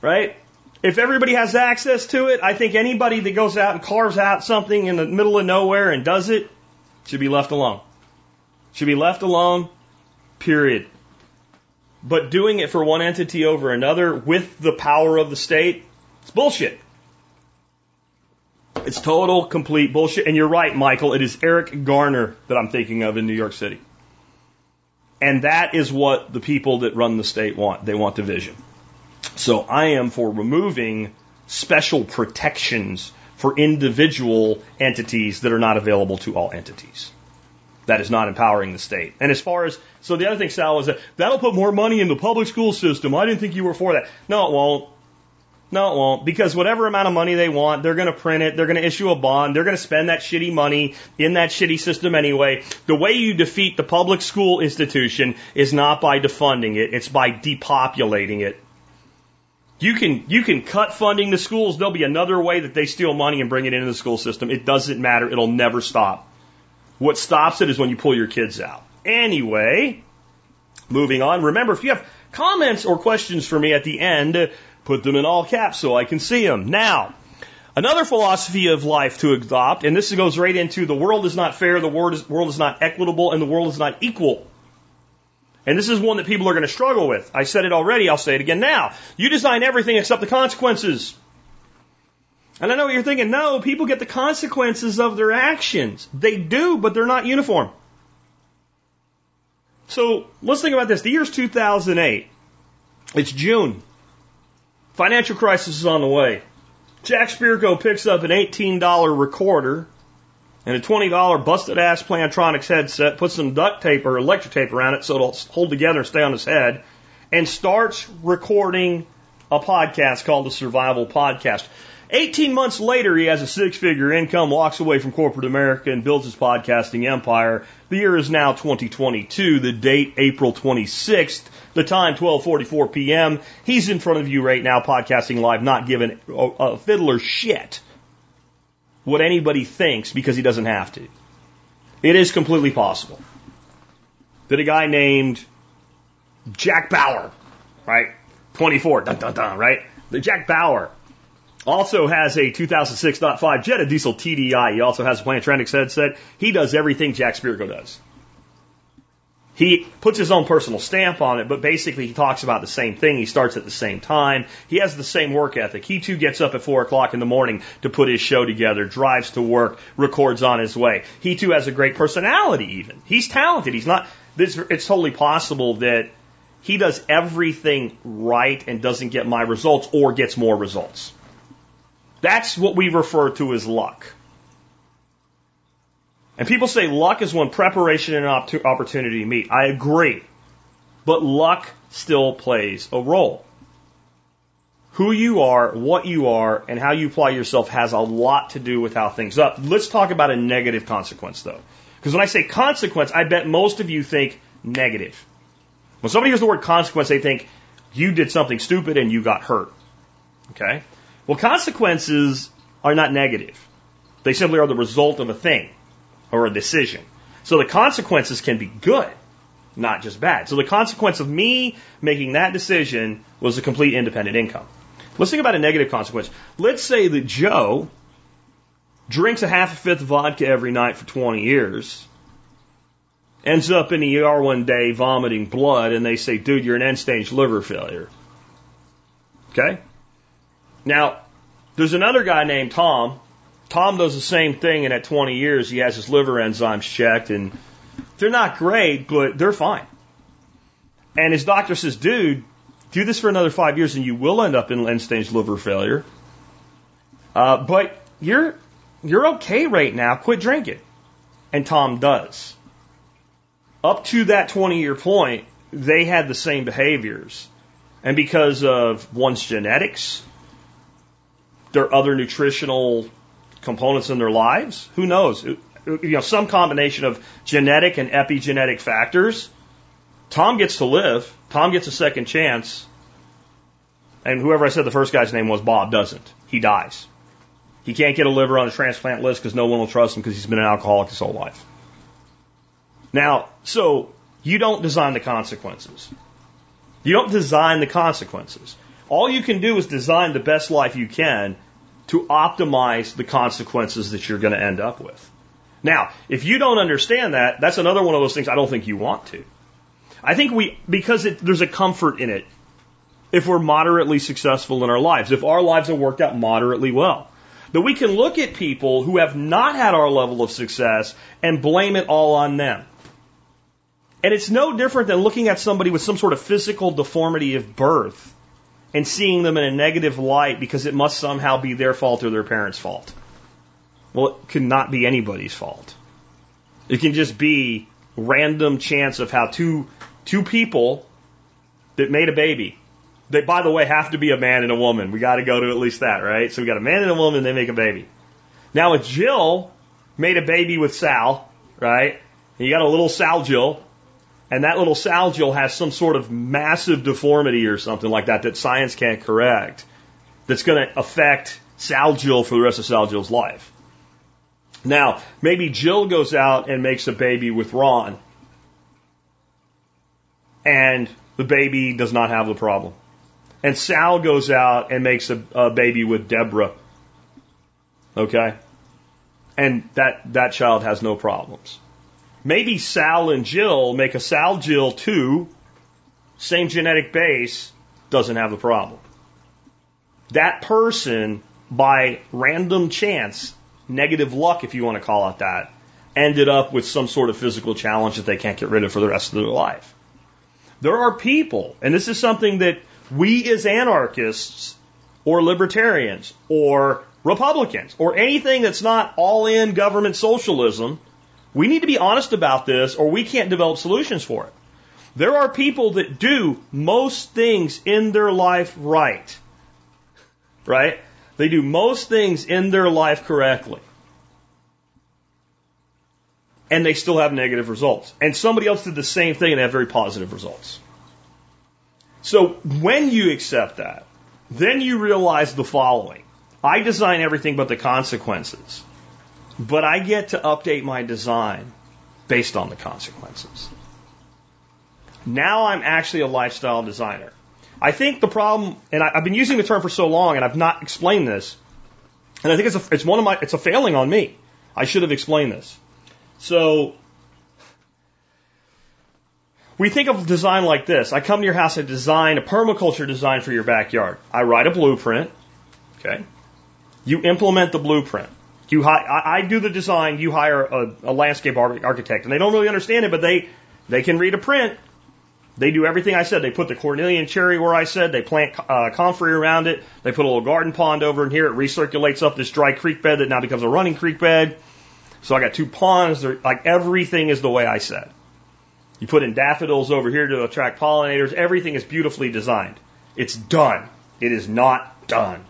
right? If everybody has access to it, I think anybody that goes out and carves out something in the middle of nowhere and does it should be left alone. Should be left alone, period. But doing it for one entity over another with the power of the state, it's bullshit. It's total, complete bullshit. And you're right, Michael. It is Eric Garner that I'm thinking of in New York City. And that is what the people that run the state want. They want division. So I am for removing special protections for individual entities that are not available to all entities. That is not empowering the state. And as far as, so the other thing, Sal, is that that'll put more money in the public school system. I didn't think you were for that. No, it won't. No, it won't. Because whatever amount of money they want, they're going to print it. They're going to issue a bond. They're going to spend that shitty money in that shitty system anyway. The way you defeat the public school institution is not by defunding it. It's by depopulating it. You can, you can cut funding to schools. There'll be another way that they steal money and bring it into the school system. It doesn't matter. It'll never stop. What stops it is when you pull your kids out. Anyway, moving on. Remember, if you have comments or questions for me at the end, put them in all caps so I can see them. Now, another philosophy of life to adopt, and this goes right into the world is not fair, the world is, world is not equitable, and the world is not equal. And this is one that people are going to struggle with. I said it already, I'll say it again now. You design everything except the consequences. And I know what you're thinking. No, people get the consequences of their actions. They do, but they're not uniform. So let's think about this. The year's 2008. It's June. Financial crisis is on the way. Jack Spirko picks up an $18 recorder and a $20 busted ass Plantronics headset, puts some duct tape or electric tape around it so it'll hold together and stay on his head, and starts recording a podcast called the Survival Podcast. 18 months later, he has a six figure income, walks away from corporate America, and builds his podcasting empire. The year is now 2022, the date April 26th, the time 12:44 p.m. He's in front of you right now, podcasting live, not giving a, fiddler shit what anybody thinks because he doesn't have to. It is completely possible that a guy named Jack Bauer, right, 24, dun dun dun, right, the Jack Bauer also has a 2006.5 Jetta diesel TDI. He also has a Plantronics headset. He does everything Jack Spirko does. He puts his own personal stamp on it, but basically he talks about the same thing. He starts at the same time. He has the same work ethic. He too gets up at four o'clock in the morning to put his show together, drives to work, records on his way. He too has a great personality even. He's talented. He's not, this, it's totally possible that he does everything right and doesn't get my results or gets more results. That's what we refer to as luck. And people say luck is when preparation and opportunity meet. I agree. But luck still plays a role. Who you are, what you are, and how you apply yourself has a lot to do with how things up. Let's talk about a negative consequence though. Because when I say consequence, I bet most of you think negative. When somebody hears the word consequence, they think you did something stupid and you got hurt. Okay? Well, consequences are not negative. They simply are the result of a thing or a decision. So the consequences can be good, not just bad. So the consequence of me making that decision was a complete independent income. Let's think about a negative consequence. Let's say that Joe drinks a half a fifth of vodka every night for 20 years, ends up in the ER one day vomiting blood, and they say, dude, you're an end stage liver failure. Okay? Now, there's another guy named Tom. Tom does the same thing, and at 20 years, he has his liver enzymes checked, and they're not great, but they're fine. And his doctor says, dude, do this for another five years, and you will end up in end stage liver failure. Uh, but you're you're okay right now. Quit drinking. And Tom does. Up to that 20 year point, they had the same behaviors. And because of one's genetics, their other nutritional components in their lives, who knows? You know, some combination of genetic and epigenetic factors. Tom gets to live. Tom gets a second chance. And whoever I said the first guy's name was, Bob, doesn't. He dies. He can't get a liver on the transplant list because no one will trust him because he's been an alcoholic his whole life. Now, so you don't design the consequences. You don't design the consequences. All you can do is design the best life you can to optimize the consequences that you're going to end up with. Now, if you don't understand that, that's another one of those things I don't think you want to. I think we, because it, there's a comfort in it, if we're moderately successful in our lives, if our lives have worked out moderately well that we can look at people who have not had our level of success and blame it all on them. And it's no different than looking at somebody with some sort of physical deformity of birth and seeing them in a negative light because it must somehow be their fault or their parents' fault. Well, it could not be anybody's fault. It can just be random chance of how two two people that made a baby they, by the way, have to be a man and a woman. We got to go to at least that, right? So we got a man and a woman, they make a baby. Now, if Jill made a baby with Sal, right? And you got a little Sal Jill, and that little Sal Jill has some sort of massive deformity or something like that that science can't correct, that's going to affect Sal Jill for the rest of Sal Jill's life. Now, maybe Jill goes out and makes a baby with Ron, and the baby does not have the problem. And Sal goes out and makes a, a baby with Deborah. Okay? And that, that child has no problems. Maybe Sal and Jill make a Sal Jill 2, same genetic base, doesn't have the problem. That person, by random chance, negative luck if you want to call it that, ended up with some sort of physical challenge that they can't get rid of for the rest of their life. There are people, and this is something that we as anarchists or libertarians or Republicans or anything that's not all in government socialism, we need to be honest about this or we can't develop solutions for it. There are people that do most things in their life right. Right? They do most things in their life correctly. And they still have negative results. And somebody else did the same thing and have very positive results. So when you accept that, then you realize the following. I design everything but the consequences. But I get to update my design based on the consequences. Now I'm actually a lifestyle designer. I think the problem, and I, have been using the term for so long, and I've not explained this, and I think it's a, it's one of my, it's a failing on me. I should have explained this. So we think of design like this. I come to your house and design a permaculture design for your backyard. I write a blueprint. Okay. You implement the blueprint. You I, I do the design. You hire a, a landscape architect, and they don't really understand it, but they they can read a print. They do everything I said. They put the cornelian cherry where I said. They plant uh, comfrey around it. They put a little garden pond over in here. It recirculates up this dry creek bed that now becomes a running creek bed. So I got two ponds. They're, like everything is the way I said. You put in daffodils over here to attract pollinators. Everything is beautifully designed. It's done. It is not done.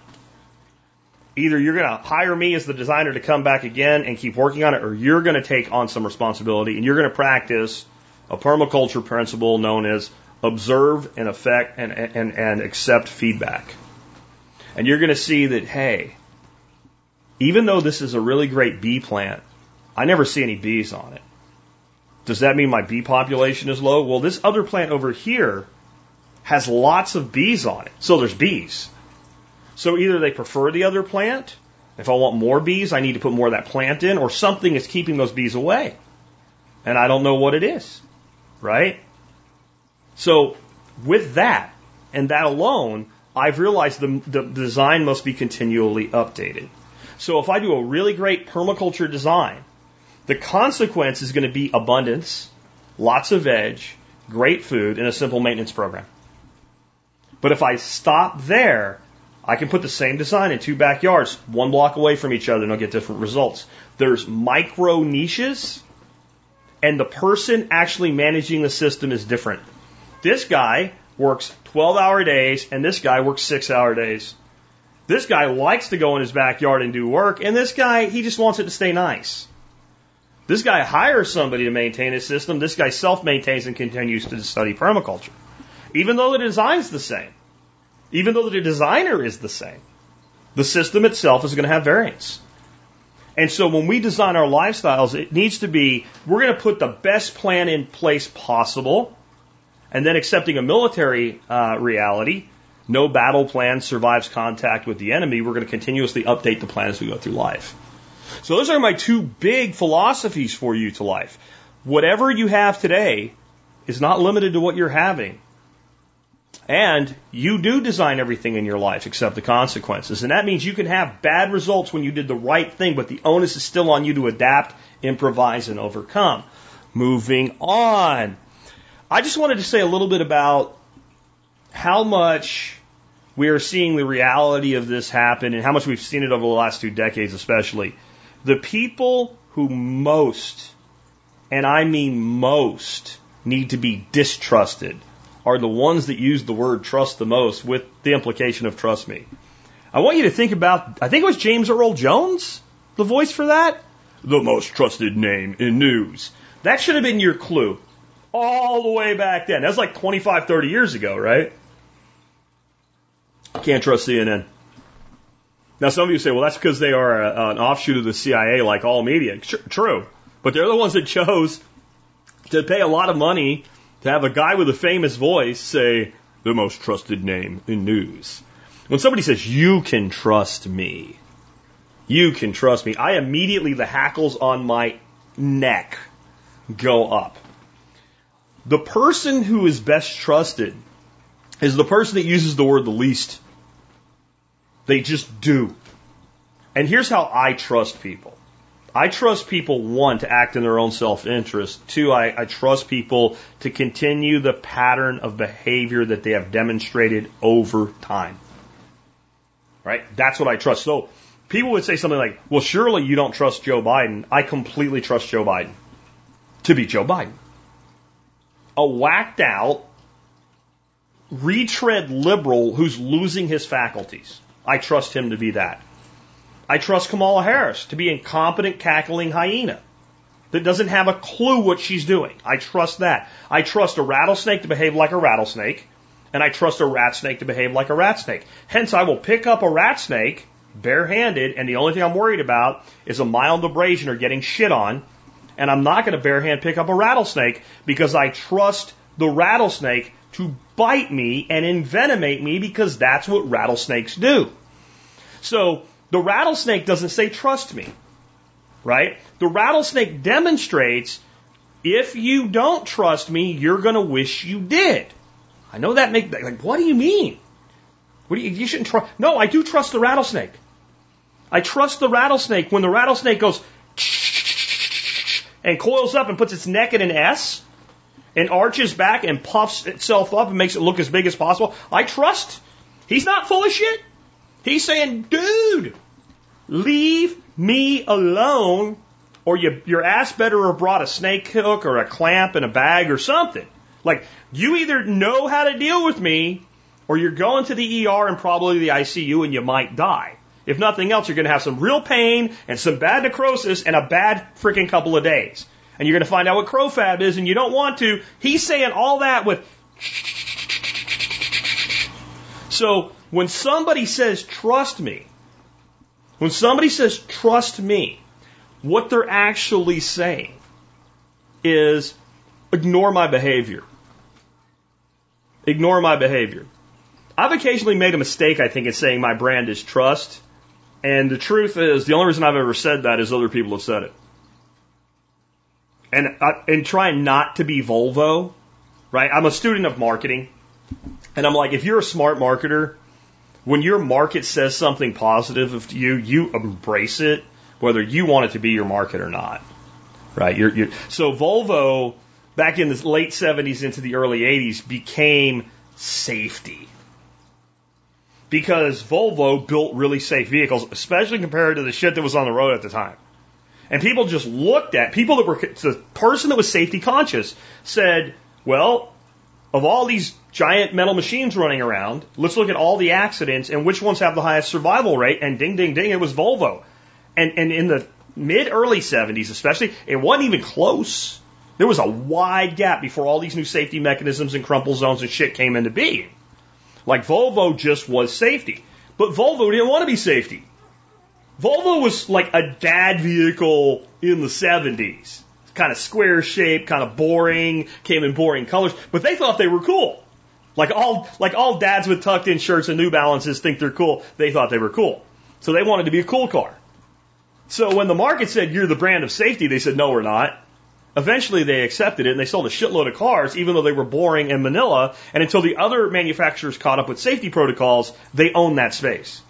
Either you're going to hire me as the designer to come back again and keep working on it, or you're going to take on some responsibility and you're going to practice a permaculture principle known as observe and affect and, and, and accept feedback. And you're going to see that, hey, even though this is a really great bee plant, I never see any bees on it. Does that mean my bee population is low? Well, this other plant over here has lots of bees on it. So there's bees. So either they prefer the other plant. If I want more bees, I need to put more of that plant in, or something is keeping those bees away. and I don't know what it is, right? So with that and that alone, I've realized the, the design must be continually updated. So if I do a really great permaculture design, the consequence is going to be abundance, lots of veg, great food, and a simple maintenance program. But if I stop there, I can put the same design in two backyards, one block away from each other, and I'll get different results. There's micro niches, and the person actually managing the system is different. This guy works 12 hour days, and this guy works six hour days. This guy likes to go in his backyard and do work, and this guy, he just wants it to stay nice. This guy hires somebody to maintain his system. This guy self maintains and continues to study permaculture. Even though the design's the same, even though the designer is the same, the system itself is going to have variance. And so when we design our lifestyles, it needs to be we're going to put the best plan in place possible, and then accepting a military uh, reality. No battle plan survives contact with the enemy. We're going to continuously update the plan as we go through life. So those are my two big philosophies for you to life. Whatever you have today is not limited to what you're having. And you do design everything in your life except the consequences. And that means you can have bad results when you did the right thing, but the onus is still on you to adapt, improvise, and overcome. Moving on. I just wanted to say a little bit about how much we are seeing the reality of this happen and how much we've seen it over the last two decades, especially. The people who most, and I mean most, need to be distrusted are the ones that use the word trust the most with the implication of trust me. I want you to think about, I think it was James Earl Jones, the voice for that. The most trusted name in news. That should have been your clue all the way back then. That's like 25, 30 years ago, right? Can't trust CNN. Now, some of you say, well, that's because they are a, an offshoot of the CIA, like all media. True. But they're the ones that chose to pay a lot of money to have a guy with a famous voice say, the most trusted name in news. When somebody says, you can trust me, you can trust me, I immediately, the hackles on my neck go up. The person who is best trusted is the person that uses the word the least. They just do. And here's how I trust people. I trust people, one, to act in their own self interest. Two, I, I, trust people to continue the pattern of behavior that they have demonstrated over time. Right? That's what I trust. So people would say something like, well, surely you don't trust Joe Biden. I completely trust Joe Biden to be Joe Biden. A whacked out, retread liberal who's losing his faculties. I trust him to be that. I trust Kamala Harris to be incompetent, cackling hyena that doesn't have a clue what she's doing. I trust that. I trust a rattlesnake to behave like a rattlesnake, and I trust a rat snake to behave like a rat snake. Hence, I will pick up a rat snake barehanded, and the only thing I'm worried about is a mild abrasion or getting shit on, and I'm not going to barehand pick up a rattlesnake because I trust the rattlesnake to bite me and envenomate me because that's what rattlesnakes do. So the rattlesnake doesn't say, trust me, right? The rattlesnake demonstrates, if you don't trust me, you're going to wish you did. I know that make like, what do you mean? What do you, you shouldn't trust. No, I do trust the rattlesnake. I trust the rattlesnake when the rattlesnake goes and coils up and puts its neck in an S and arches back and puffs itself up and makes it look as big as possible. I trust. He's not full of shit. He's saying, dude, leave me alone, or you, your ass better have brought a snake hook or a clamp and a bag or something. Like, you either know how to deal with me, or you're going to the ER and probably the ICU and you might die. If nothing else, you're going to have some real pain and some bad necrosis and a bad freaking couple of days. And you're going to find out what CroFab is and you don't want to. He's saying all that with. So when somebody says, trust me, when somebody says, trust me, what they're actually saying is, ignore my behavior. Ignore my behavior. I've occasionally made a mistake, I think, in saying my brand is trust. And the truth is, the only reason I've ever said that is other people have said it. and uh, and trying not to be Volvo, right? I'm a student of marketing, and I'm like, if you're a smart marketer, when your market says something positive of you, you embrace it, whether you want it to be your market or not, right? You're, you're, so Volvo back in the late 70s into the early 80s became safety because Volvo built really safe vehicles, especially compared to the shit that was on the road at the time. And people just looked at people that were the person that was safety conscious said, well, of all these giant metal machines running around, let's look at all the accidents and which ones have the highest survival rate. And ding, ding, ding, it was Volvo. And and in the mid early 70s, especially, it wasn't even close. There was a wide gap before all these new safety mechanisms and crumple zones and shit came into being. Like Volvo just was safety. But Volvo didn't want to be safety. Volvo was like a dad vehicle in the 70s. Kind of square shape, kind of boring, came in boring colors, but they thought they were cool. Like all, like all dads with tucked in shirts and New Balances think they're cool. They thought they were cool. So they wanted to be a cool car. So when the market said you're the brand of safety, they said no, we're not. Eventually they accepted it and they sold a shitload of cars, even though they were boring in Manila. And until the other manufacturers caught up with safety protocols, they owned that space.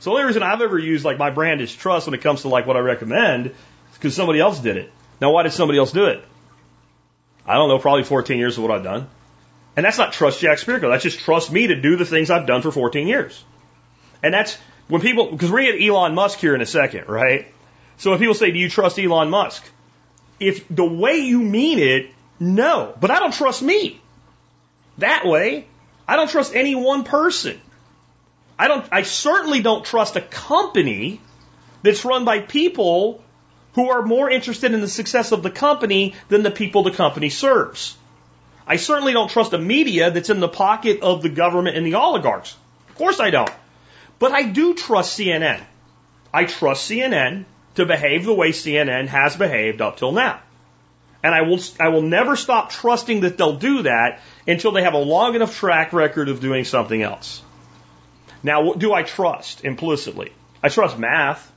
So the only reason I've ever used like my brand is trust when it comes to like what I recommend is because somebody else did it. Now why did somebody else do it? I don't know, probably 14 years of what I've done. And that's not trust Jack Spirko. That's just trust me to do the things I've done for 14 years. And that's when people, because we're going to get Elon Musk here in a second, right? So when people say, do you trust Elon Musk? if the way you mean it, no. But I don't trust me. That way, I don't trust any one person. I don't, I certainly don't trust a company that's run by people who are more interested in the success of the company than the people the company serves. I certainly don't trust a media that's in the pocket of the government and the oligarchs. Of course I don't. But I do trust CNN. I trust CNN to behave the way CNN has behaved up till now. And I will, I will never stop trusting that they'll do that until they have a long enough track record of doing something else. Now, what do I trust implicitly? I trust math.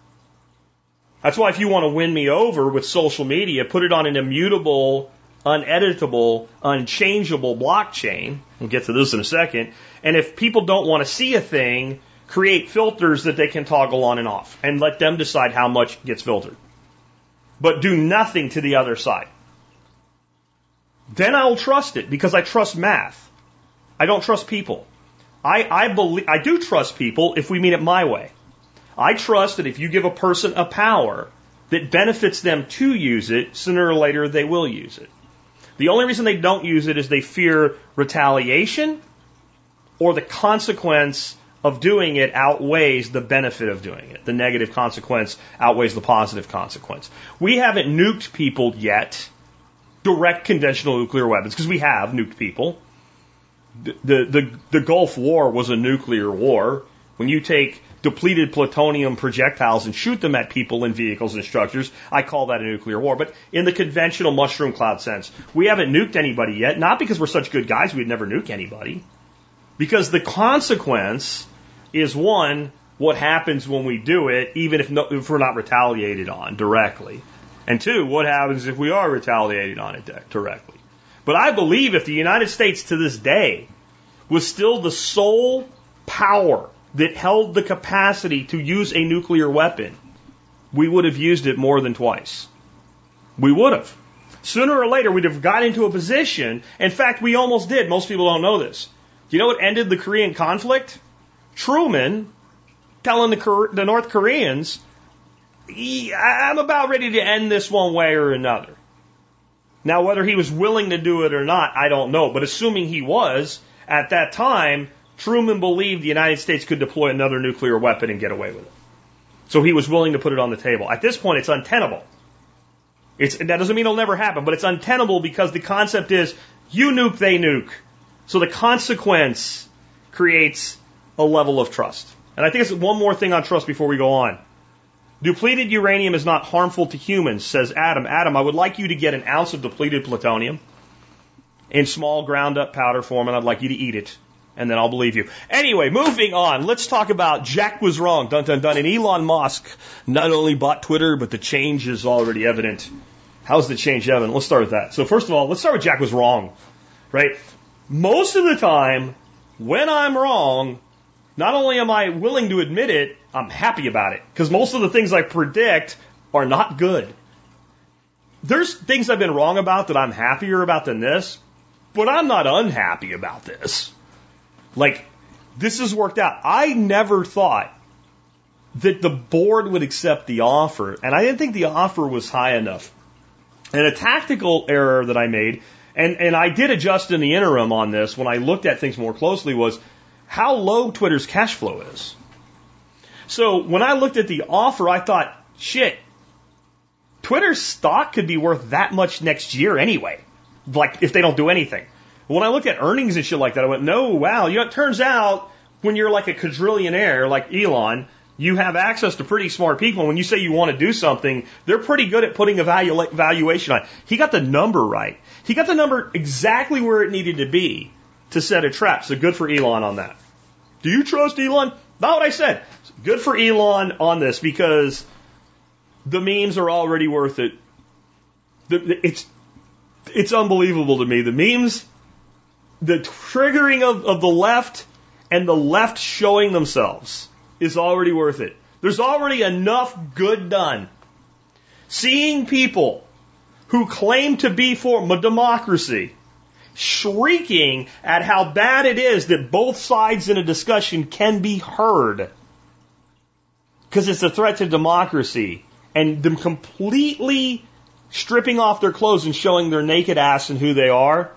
That's why if you want to win me over with social media, put it on an immutable, uneditable, unchangeable blockchain. We'll get to this in a second. And if people don't want to see a thing, create filters that they can toggle on and off and let them decide how much gets filtered. But do nothing to the other side. Then I'll trust it because I trust math. I don't trust people. I, I believe, I do trust people if we mean it my way. I trust that if you give a person a power that benefits them to use it, sooner or later they will use it. The only reason they don't use it is they fear retaliation or the consequence of doing it outweighs the benefit of doing it. The negative consequence outweighs the positive consequence. We haven't nuked people yet, direct conventional nuclear weapons, because we have nuked people. The, the, the, the Gulf War was a nuclear war. When you take depleted plutonium projectiles and shoot them at people in vehicles and structures, I call that a nuclear war. But in the conventional mushroom cloud sense, we haven't nuked anybody yet, not because we're such good guys, we'd never nuke anybody. Because the consequence is one, what happens when we do it, even if, no, if we're not retaliated on directly. And two, what happens if we are retaliated on it directly. But I believe if the United States to this day was still the sole power that held the capacity to use a nuclear weapon, we would have used it more than twice. We would have. Sooner or later, we'd have got into a position. In fact, we almost did. Most people don't know this. Do you know what ended the Korean conflict? Truman telling the, the North Koreans, I'm about ready to end this one way or another. Now, whether he was willing to do it or not, I don't know. But assuming he was, at that time, Truman believed the United States could deploy another nuclear weapon and get away with it. So he was willing to put it on the table. At this point, it's untenable. It's, that doesn't mean it'll never happen, but it's untenable because the concept is you nuke, they nuke. So the consequence creates a level of trust. And I think it's one more thing on trust before we go on. Depleted uranium is not harmful to humans, says Adam. Adam, I would like you to get an ounce of depleted plutonium in small ground up powder form, and I'd like you to eat it. And then I'll believe you. Anyway, moving on. Let's talk about Jack was wrong. Dun dun dun. And Elon Musk not only bought Twitter, but the change is already evident. How's the change Evan? Let's start with that. So first of all, let's start with Jack was wrong, right? Most of the time, when I'm wrong, not only am I willing to admit it, I'm happy about it. Because most of the things I predict are not good. There's things I've been wrong about that I'm happier about than this, but I'm not unhappy about this. Like, this has worked out. I never thought that the board would accept the offer, and I didn't think the offer was high enough. And a tactical error that I made, and, and I did adjust in the interim on this when I looked at things more closely, was how low Twitter's cash flow is. So when I looked at the offer, I thought, shit, Twitter's stock could be worth that much next year anyway. Like if they don't do anything. When I looked at earnings and shit like that, I went, no, wow. You know, it turns out when you're like a quadrillionaire like Elon, you have access to pretty smart people. When you say you want to do something, they're pretty good at putting a valu- valuation on. He got the number right. He got the number exactly where it needed to be to set a trap. So good for Elon on that. Do you trust Elon? Not what I said. Good for Elon on this because the memes are already worth it. It's it's unbelievable to me. The memes, the triggering of, of the left and the left showing themselves is already worth it. There's already enough good done. Seeing people who claim to be for democracy shrieking at how bad it is that both sides in a discussion can be heard because it's a threat to democracy and them completely stripping off their clothes and showing their naked ass and who they are,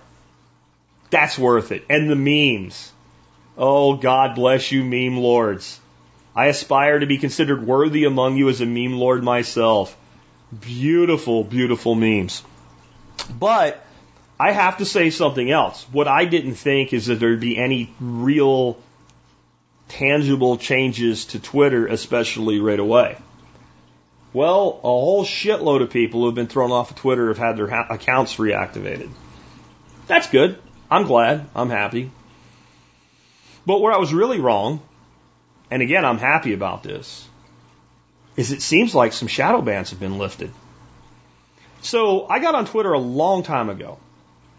that's worth it. And the memes. Oh, God bless you, meme lords. I aspire to be considered worthy among you as a meme lord myself. Beautiful, beautiful memes. But I have to say something else. What I didn't think is that there'd be any real tangible changes to Twitter, especially right away. Well, a whole shitload of people who have been thrown off of Twitter have had their ha- accounts reactivated. That's good. I'm glad. I'm happy. But where I was really wrong, and again, I'm happy about this, is it seems like some shadow bans have been lifted. So I got on Twitter a long time ago,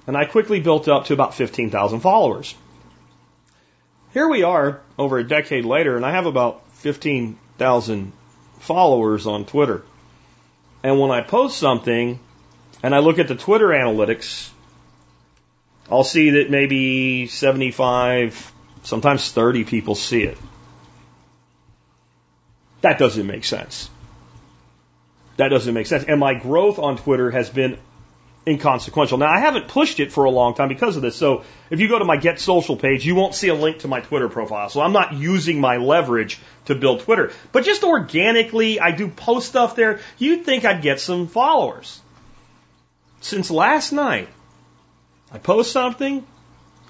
and I quickly built up to about 15,000 followers. Here we are over a decade later, and I have about 15,000 followers on Twitter. And when I post something and I look at the Twitter analytics, I'll see that maybe 75, sometimes 30 people see it. That doesn't make sense. That doesn't make sense. And my growth on Twitter has been inconsequential. Now, I haven't pushed it for a long time because of this. So if you go to my Get Social page, you won't see a link to my Twitter profile. So I'm not using my leverage to build Twitter. But just organically, I do post stuff there. You'd think I'd get some followers. Since last night, I post something,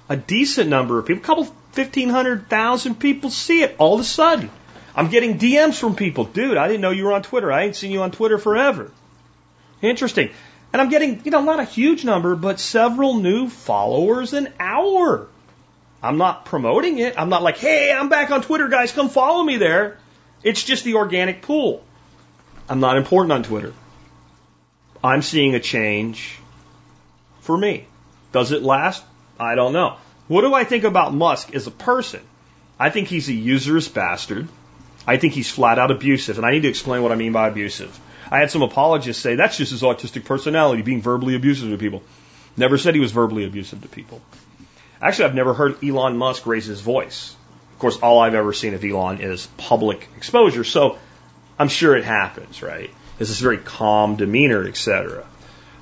a decent number of people, a couple, 1,500,000 people see it all of a sudden. I'm getting DMs from people. Dude, I didn't know you were on Twitter. I ain't seen you on Twitter forever. Interesting. And I'm getting, you know, not a huge number, but several new followers an hour. I'm not promoting it. I'm not like, hey, I'm back on Twitter, guys, come follow me there. It's just the organic pool. I'm not important on Twitter. I'm seeing a change for me. Does it last? I don't know. What do I think about Musk as a person? I think he's a user's bastard. I think he's flat out abusive, and I need to explain what I mean by abusive. I had some apologists say that's just his autistic personality, being verbally abusive to people. Never said he was verbally abusive to people. Actually, I've never heard Elon Musk raise his voice. Of course, all I've ever seen of Elon is public exposure, so I'm sure it happens, right? It's this very calm demeanor, etc.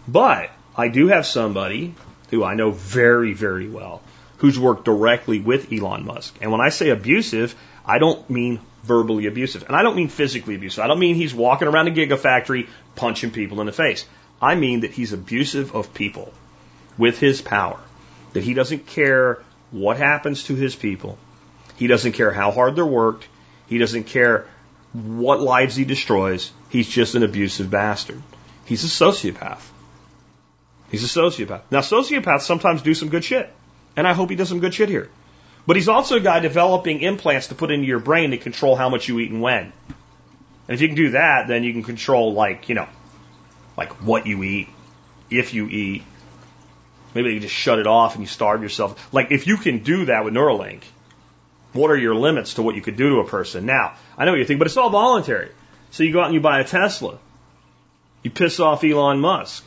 But I do have somebody who I know very, very well who's worked directly with Elon Musk. And when I say abusive, I don't mean verbally abusive. And I don't mean physically abusive. I don't mean he's walking around a gigafactory punching people in the face. I mean that he's abusive of people with his power. That he doesn't care what happens to his people. He doesn't care how hard they're worked. He doesn't care what lives he destroys. He's just an abusive bastard. He's a sociopath. He's a sociopath. Now, sociopaths sometimes do some good shit. And I hope he does some good shit here. But he's also a guy developing implants to put into your brain to control how much you eat and when. And if you can do that, then you can control like, you know, like what you eat, if you eat. Maybe you just shut it off and you starve yourself. Like if you can do that with Neuralink, what are your limits to what you could do to a person? Now, I know what you think, but it's all voluntary. So you go out and you buy a Tesla. You piss off Elon Musk.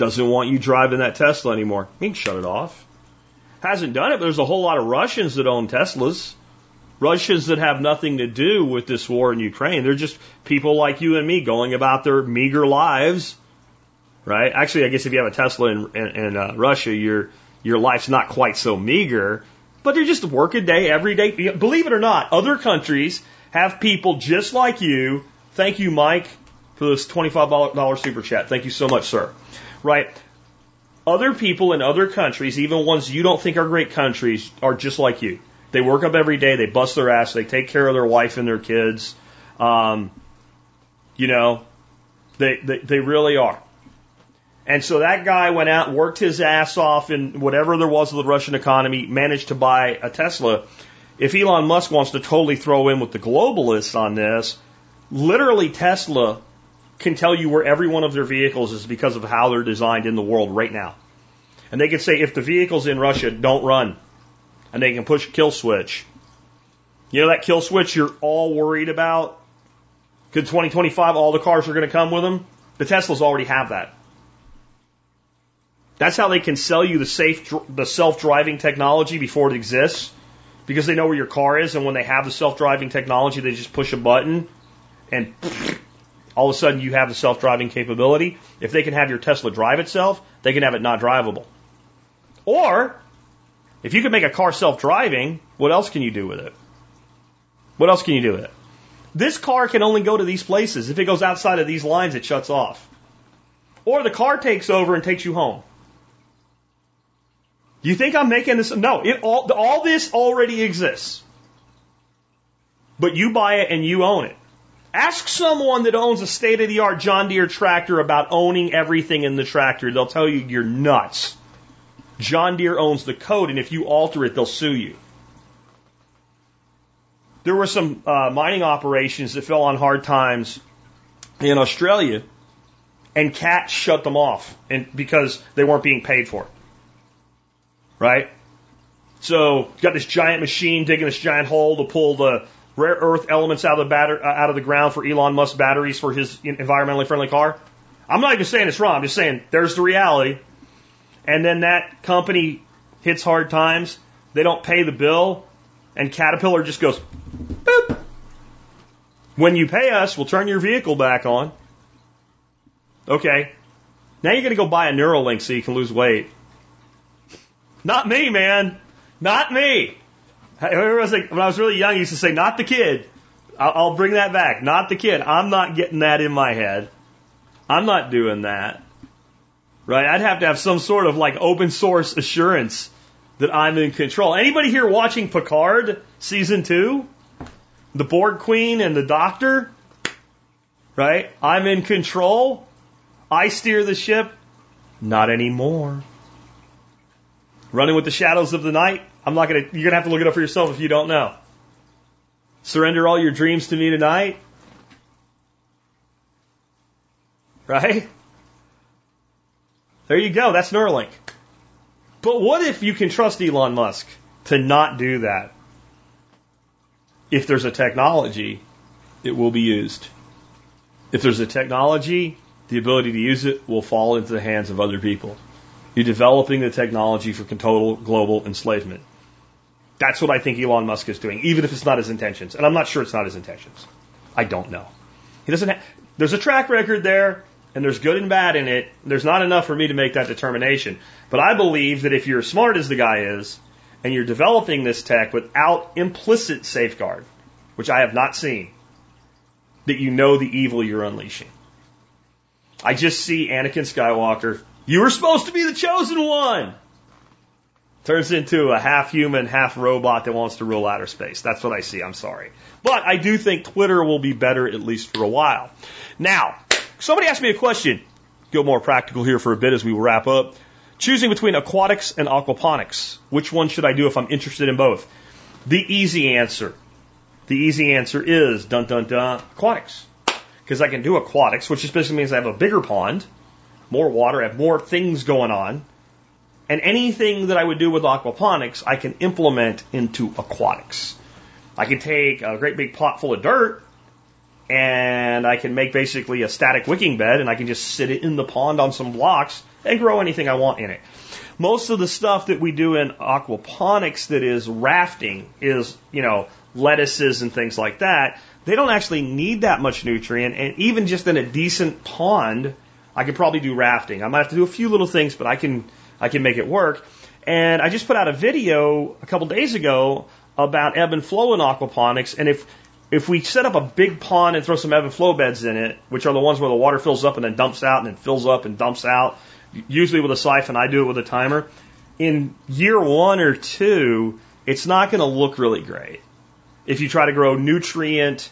Doesn't want you driving that Tesla anymore. He can shut it off. Hasn't done it, but there's a whole lot of Russians that own Teslas. Russians that have nothing to do with this war in Ukraine. They're just people like you and me going about their meager lives, right? Actually, I guess if you have a Tesla in, in, in uh, Russia, your your life's not quite so meager, but they're just work a day every day. Believe it or not, other countries have people just like you. Thank you, Mike, for this $25 super chat. Thank you so much, sir. Right? Other people in other countries, even ones you don't think are great countries, are just like you. They work up every day. They bust their ass. They take care of their wife and their kids. Um, you know, they, they, they really are. And so that guy went out, worked his ass off in whatever there was of the Russian economy, managed to buy a Tesla. If Elon Musk wants to totally throw in with the globalists on this, literally Tesla can tell you where every one of their vehicles is because of how they're designed in the world right now. And they can say if the vehicles in Russia don't run, and they can push a kill switch. You know that kill switch you're all worried about? Could 2025 all the cars are going to come with them? The Teslas already have that. That's how they can sell you the safe, the self-driving technology before it exists, because they know where your car is, and when they have the self-driving technology, they just push a button, and all of a sudden you have the self-driving capability. If they can have your Tesla drive itself, they can have it not drivable. Or if you can make a car self-driving, what else can you do with it? What else can you do with it? This car can only go to these places. If it goes outside of these lines, it shuts off. Or the car takes over and takes you home. You think I'm making this? No, it all, all this already exists. But you buy it and you own it. Ask someone that owns a state of the art John Deere tractor about owning everything in the tractor. They'll tell you you're nuts. John Deere owns the code, and if you alter it, they'll sue you. There were some uh, mining operations that fell on hard times in Australia, and CAT shut them off and because they weren't being paid for. Right? So, got this giant machine digging this giant hole to pull the rare earth elements out of the batter, uh, out of the ground for Elon Musk batteries for his environmentally friendly car. I'm not even saying it's wrong. I'm just saying there's the reality and then that company hits hard times, they don't pay the bill, and Caterpillar just goes, boop. When you pay us, we'll turn your vehicle back on. Okay. Now you're going to go buy a Neuralink so you can lose weight. Not me, man. Not me. I was like, when I was really young, I used to say, not the kid. I'll, I'll bring that back. Not the kid. I'm not getting that in my head. I'm not doing that right? I'd have to have some sort of like open source assurance that I'm in control. Anybody here watching Picard season two? The Borg Queen and the Doctor? Right? I'm in control. I steer the ship. Not anymore. Running with the shadows of the night. I'm not gonna, you're gonna have to look it up for yourself if you don't know. Surrender all your dreams to me tonight. Right? There you go. That's Neuralink. But what if you can trust Elon Musk to not do that? If there's a technology, it will be used. If there's a technology, the ability to use it will fall into the hands of other people. You're developing the technology for total global enslavement. That's what I think Elon Musk is doing, even if it's not his intentions. And I'm not sure it's not his intentions. I don't know. He doesn't. Ha- there's a track record there and there's good and bad in it, there's not enough for me to make that determination. But I believe that if you're as smart as the guy is, and you're developing this tech without implicit safeguard, which I have not seen, that you know the evil you're unleashing. I just see Anakin Skywalker. You were supposed to be the chosen one. Turns into a half human, half robot that wants to rule outer space. That's what I see. I'm sorry. But I do think Twitter will be better at least for a while. Now, Somebody asked me a question. Go more practical here for a bit as we wrap up. Choosing between aquatics and aquaponics. Which one should I do if I'm interested in both? The easy answer. The easy answer is dun dun dun aquatics. Because I can do aquatics, which just basically means I have a bigger pond more water, I have more things going on. And anything that I would do with aquaponics, I can implement into aquatics. I can take a great big pot full of dirt and I can make basically a static wicking bed and I can just sit it in the pond on some blocks and grow anything I want in it. Most of the stuff that we do in aquaponics that is rafting is, you know, lettuces and things like that. They don't actually need that much nutrient and even just in a decent pond, I could probably do rafting. I might have to do a few little things, but I can I can make it work. And I just put out a video a couple days ago about ebb and flow in aquaponics. And if if we set up a big pond and throw some ebb and flow beds in it, which are the ones where the water fills up and then dumps out and then fills up and dumps out, usually with a siphon, I do it with a timer. In year one or two, it's not going to look really great. If you try to grow nutrient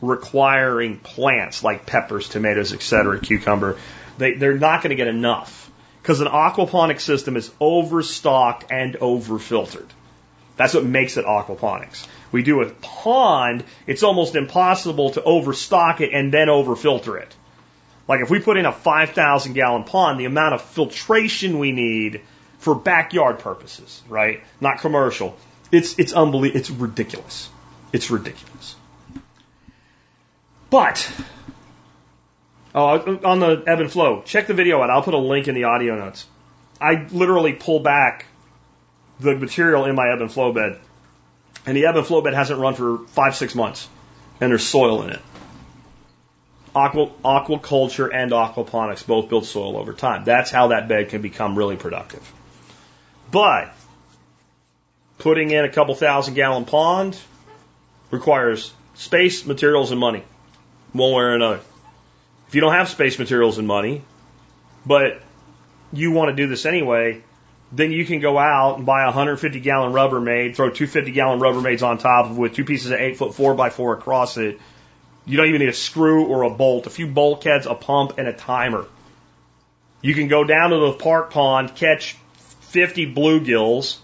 requiring plants like peppers, tomatoes, etc., cucumber, they, they're not going to get enough because an aquaponic system is overstocked and overfiltered. That's what makes it aquaponics. We do a pond, it's almost impossible to overstock it and then overfilter it. Like if we put in a 5,000 gallon pond, the amount of filtration we need for backyard purposes, right? Not commercial. It's, it's unbelievable. It's ridiculous. It's ridiculous. But, oh, on the ebb and flow, check the video out. I'll put a link in the audio notes. I literally pull back the material in my ebb and flow bed. And the ebb and flow bed hasn't run for five, six months. And there's soil in it. Aqua, aquaculture and aquaponics both build soil over time. That's how that bed can become really productive. But putting in a couple thousand gallon pond requires space, materials, and money, one way or another. If you don't have space, materials, and money, but you want to do this anyway, then you can go out and buy a 150 gallon Rubbermaid, throw two 50 gallon Rubbermaids on top of with two pieces of eight foot four by four across it. You don't even need a screw or a bolt, a few bulkheads, a pump, and a timer. You can go down to the park pond, catch 50 bluegills,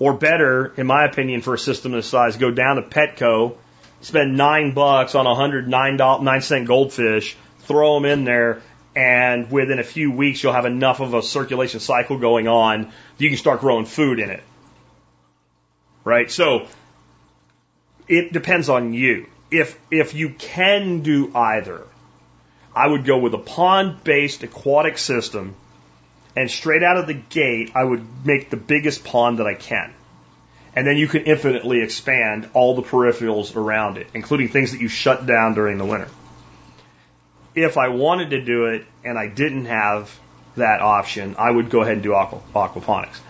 or better, in my opinion, for a system this size, go down to Petco, spend nine bucks on a hundred nine nine cent goldfish, throw them in there, and within a few weeks you'll have enough of a circulation cycle going on that you can start growing food in it. Right? So it depends on you. If if you can do either, I would go with a pond-based aquatic system and straight out of the gate I would make the biggest pond that I can. And then you can infinitely expand all the peripherals around it, including things that you shut down during the winter if I wanted to do it and I didn't have that option, I would go ahead and do aqua, aquaponics.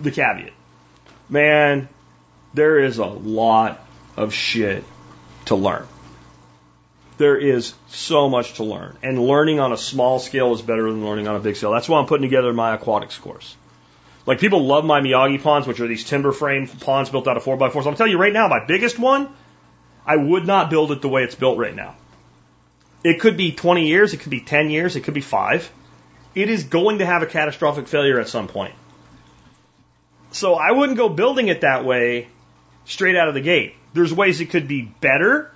The caveat, man, there is a lot of shit to learn. There is so much to learn, and learning on a small scale is better than learning on a big scale. That's why I'm putting together my aquatics course. Like people love my Miyagi ponds, which are these timber frame ponds built out of four by fours. I'm telling you right now, my biggest one, I would not build it the way it's built right now. It could be 20 years, it could be 10 years, it could be five. It is going to have a catastrophic failure at some point. So I wouldn't go building it that way straight out of the gate. There's ways it could be better,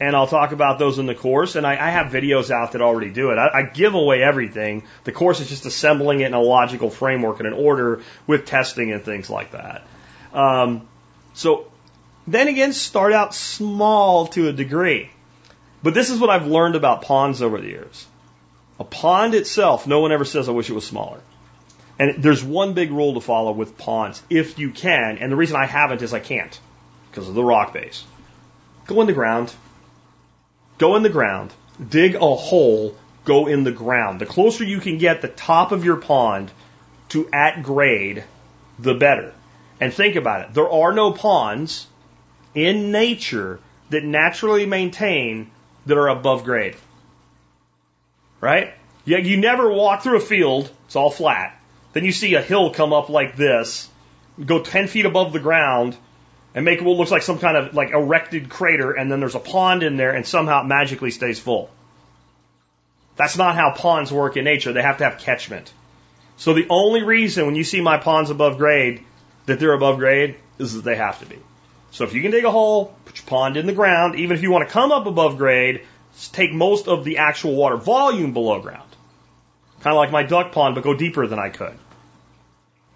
and I'll talk about those in the course. And I, I have videos out that already do it. I, I, give away everything. The course is just assembling it in a logical framework and an order with testing and things like that. Um, so then again, start out small to a degree. But this is what I've learned about ponds over the years. A pond itself, no one ever says, I wish it was smaller. And there's one big rule to follow with ponds, if you can, and the reason I haven't is I can't, because of the rock base. Go in the ground. Go in the ground. Dig a hole. Go in the ground. The closer you can get the top of your pond to at grade, the better. And think about it. There are no ponds in nature that naturally maintain that are above grade. Right? Yeah, you never walk through a field, it's all flat. Then you see a hill come up like this, go 10 feet above the ground, and make what looks like some kind of like erected crater, and then there's a pond in there, and somehow it magically stays full. That's not how ponds work in nature. They have to have catchment. So the only reason when you see my ponds above grade that they're above grade is that they have to be. So if you can dig a hole, put your pond in the ground, even if you want to come up above grade, take most of the actual water volume below ground. Kind of like my duck pond, but go deeper than I could.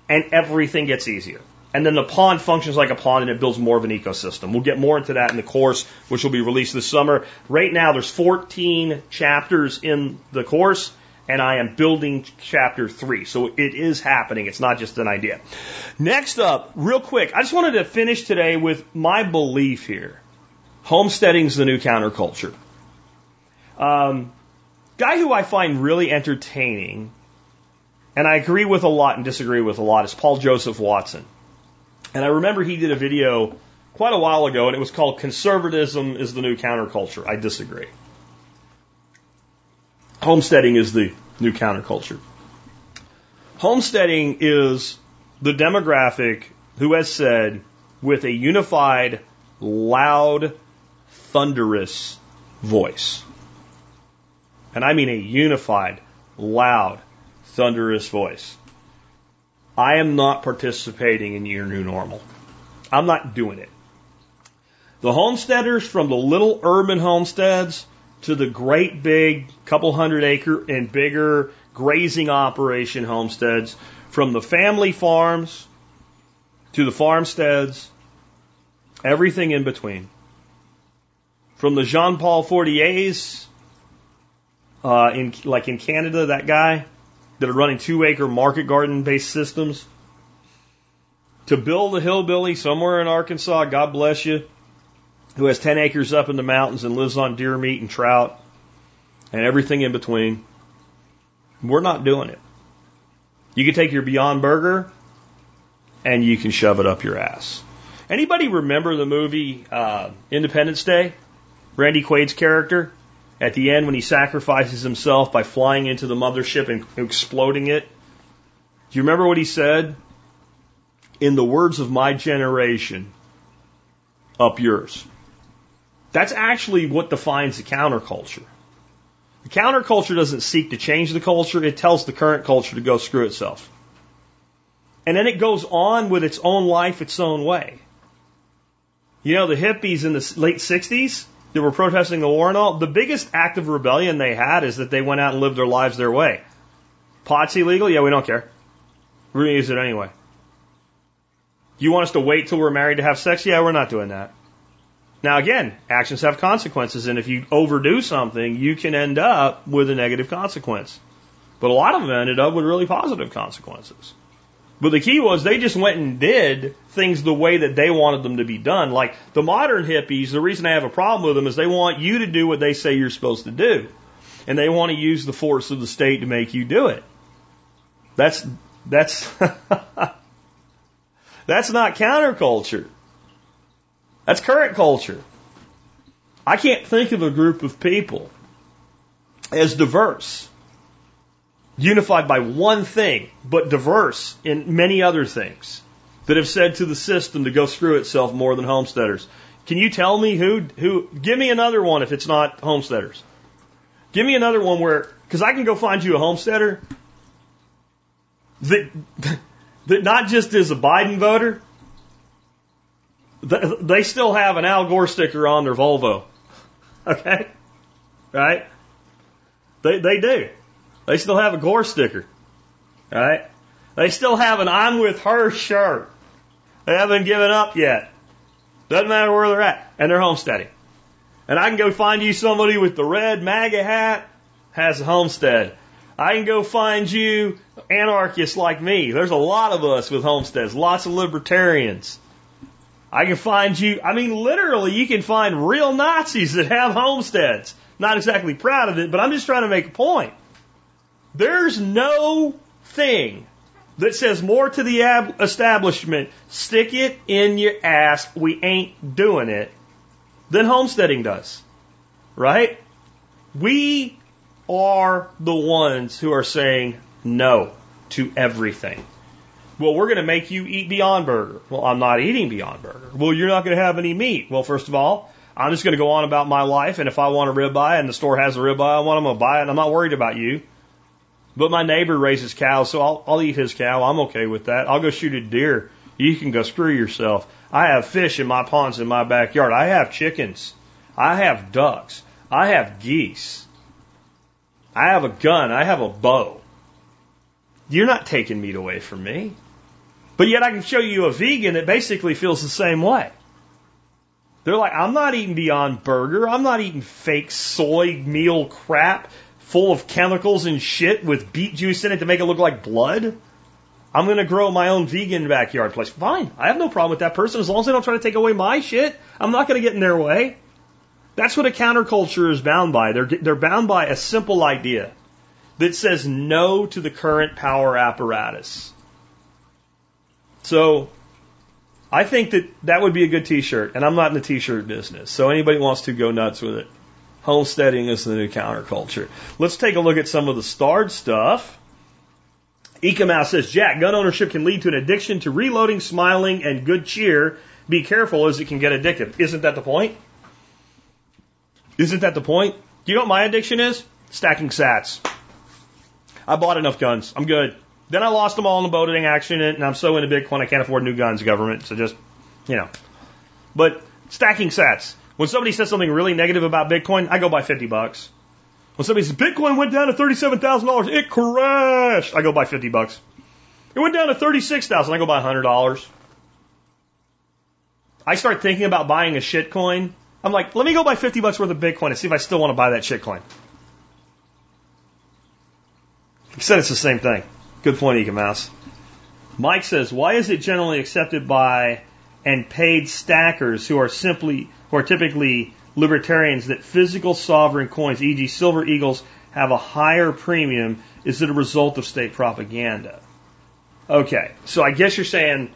And everything gets easier. And then the pond functions like a pond and it builds more of an ecosystem. We'll get more into that in the course, which will be released this summer. Right now, there's 14 chapters in the course, and I am building chapter three. So it is happening. It's not just an idea. Next up, real quick, I just wanted to finish today with my belief here. Homesteading's the new counterculture. Um, guy who I find really entertaining, and I agree with a lot and disagree with a lot, is Paul Joseph Watson. And I remember he did a video quite a while ago, and it was called Conservatism is the New Counterculture. I disagree. Homesteading is the new counterculture. Homesteading is the demographic who has said, with a unified, loud, thunderous voice. And I mean a unified, loud, thunderous voice. I am not participating in your new normal. I'm not doing it. The homesteaders from the little urban homesteads to the great big couple hundred acre and bigger grazing operation homesteads, from the family farms to the farmsteads, everything in between. From the Jean Paul Fortiers, uh, in like in Canada, that guy, that are running two acre market garden based systems. To build a hillbilly somewhere in Arkansas, God bless you, who has 10 acres up in the mountains and lives on deer meat and trout and everything in between. We're not doing it. You can take your Beyond Burger and you can shove it up your ass. Anybody remember the movie uh, Independence Day? Randy Quaid's character? at the end when he sacrifices himself by flying into the mothership and exploding it. Do you remember what he said? In the words of my generation, up yours. That's actually what defines the counterculture. The counterculture doesn't seek to change the culture, it tells the current culture to go screw itself. And then it goes on with its own life, its own way. You know, the hippies in the late 60s, that were protesting the war and all, the biggest act of rebellion they had is that they went out and lived their lives their way. Pot's illegal? Yeah, we don't care. We're going to use it anyway. You want us to wait till we're married to have sex? Yeah, we're not doing that. Now again, actions have consequences, and if you overdo something, you can end up with a negative consequence. But a lot of them ended up with really positive consequences. But the key was they just went and did things the way that they wanted them to be done. Like the modern hippies, the reason I have a problem with them is they want you to do what they say you're supposed to do. And they want to use the force of the state to make you do it. That's, that's, that's not counterculture. That's current culture. I can't think of a group of people as diverse unified by one thing, but diverse in many other things that have said to the system to go screw itself more than homesteaders. Can you tell me who, who, give me another one if it's not homesteaders. Give me another one where, because I can go find you a homesteader that, that not just is a Biden voter, they still have an Al Gore sticker on their Volvo. Okay? Right? They, they do. They still have a Gore sticker. Right? They still have an I'm with her shirt. They haven't given up yet. Doesn't matter where they're at. And they're homesteading. And I can go find you somebody with the red MAGA hat, has a homestead. I can go find you anarchists like me. There's a lot of us with homesteads, lots of libertarians. I can find you, I mean, literally, you can find real Nazis that have homesteads. Not exactly proud of it, but I'm just trying to make a point. There's no thing that says more to the establishment, stick it in your ass, we ain't doing it, than homesteading does. Right? We are the ones who are saying no to everything. Well, we're going to make you eat Beyond Burger. Well, I'm not eating Beyond Burger. Well, you're not going to have any meat. Well, first of all, I'm just going to go on about my life, and if I want a ribeye and the store has a ribeye I want, I'm going to buy it, and I'm not worried about you. But my neighbor raises cows, so I'll, I'll eat his cow. I'm okay with that. I'll go shoot a deer. You can go screw yourself. I have fish in my ponds in my backyard. I have chickens. I have ducks. I have geese. I have a gun. I have a bow. You're not taking meat away from me. But yet I can show you a vegan that basically feels the same way. They're like, I'm not eating Beyond Burger. I'm not eating fake soy meal crap full of chemicals and shit with beet juice in it to make it look like blood. I'm going to grow my own vegan backyard place. Fine. I have no problem with that person as long as they don't try to take away my shit. I'm not going to get in their way. That's what a counterculture is bound by. They're, they're bound by a simple idea that says no to the current power apparatus. So I think that that would be a good t-shirt, and I'm not in the t-shirt business. So anybody wants to go nuts with it. Homesteading is the new counterculture. Let's take a look at some of the starred stuff. Ecomouse says, Jack, gun ownership can lead to an addiction to reloading, smiling, and good cheer. Be careful as it can get addictive. Isn't that the point? Isn't that the point? Do you know what my addiction is? Stacking sats. I bought enough guns. I'm good. Then I lost them all in the boating accident, and I'm so into Bitcoin I can't afford new guns, government. So just, you know. But stacking sats. When somebody says something really negative about Bitcoin, I go buy 50 bucks. When somebody says Bitcoin went down to $37,000, it crashed, I go buy 50 bucks. It went down to 36,000, I go buy $100. I start thinking about buying a shit coin. I'm like, let me go buy 50 bucks worth of Bitcoin and see if I still want to buy that shit coin. He said it's the same thing. Good point, Eka Mouse. Mike says, why is it generally accepted by and paid stackers who are simply, who are typically libertarians that physical sovereign coins, e.g. silver eagles, have a higher premium? Is it a result of state propaganda? Okay, so I guess you're saying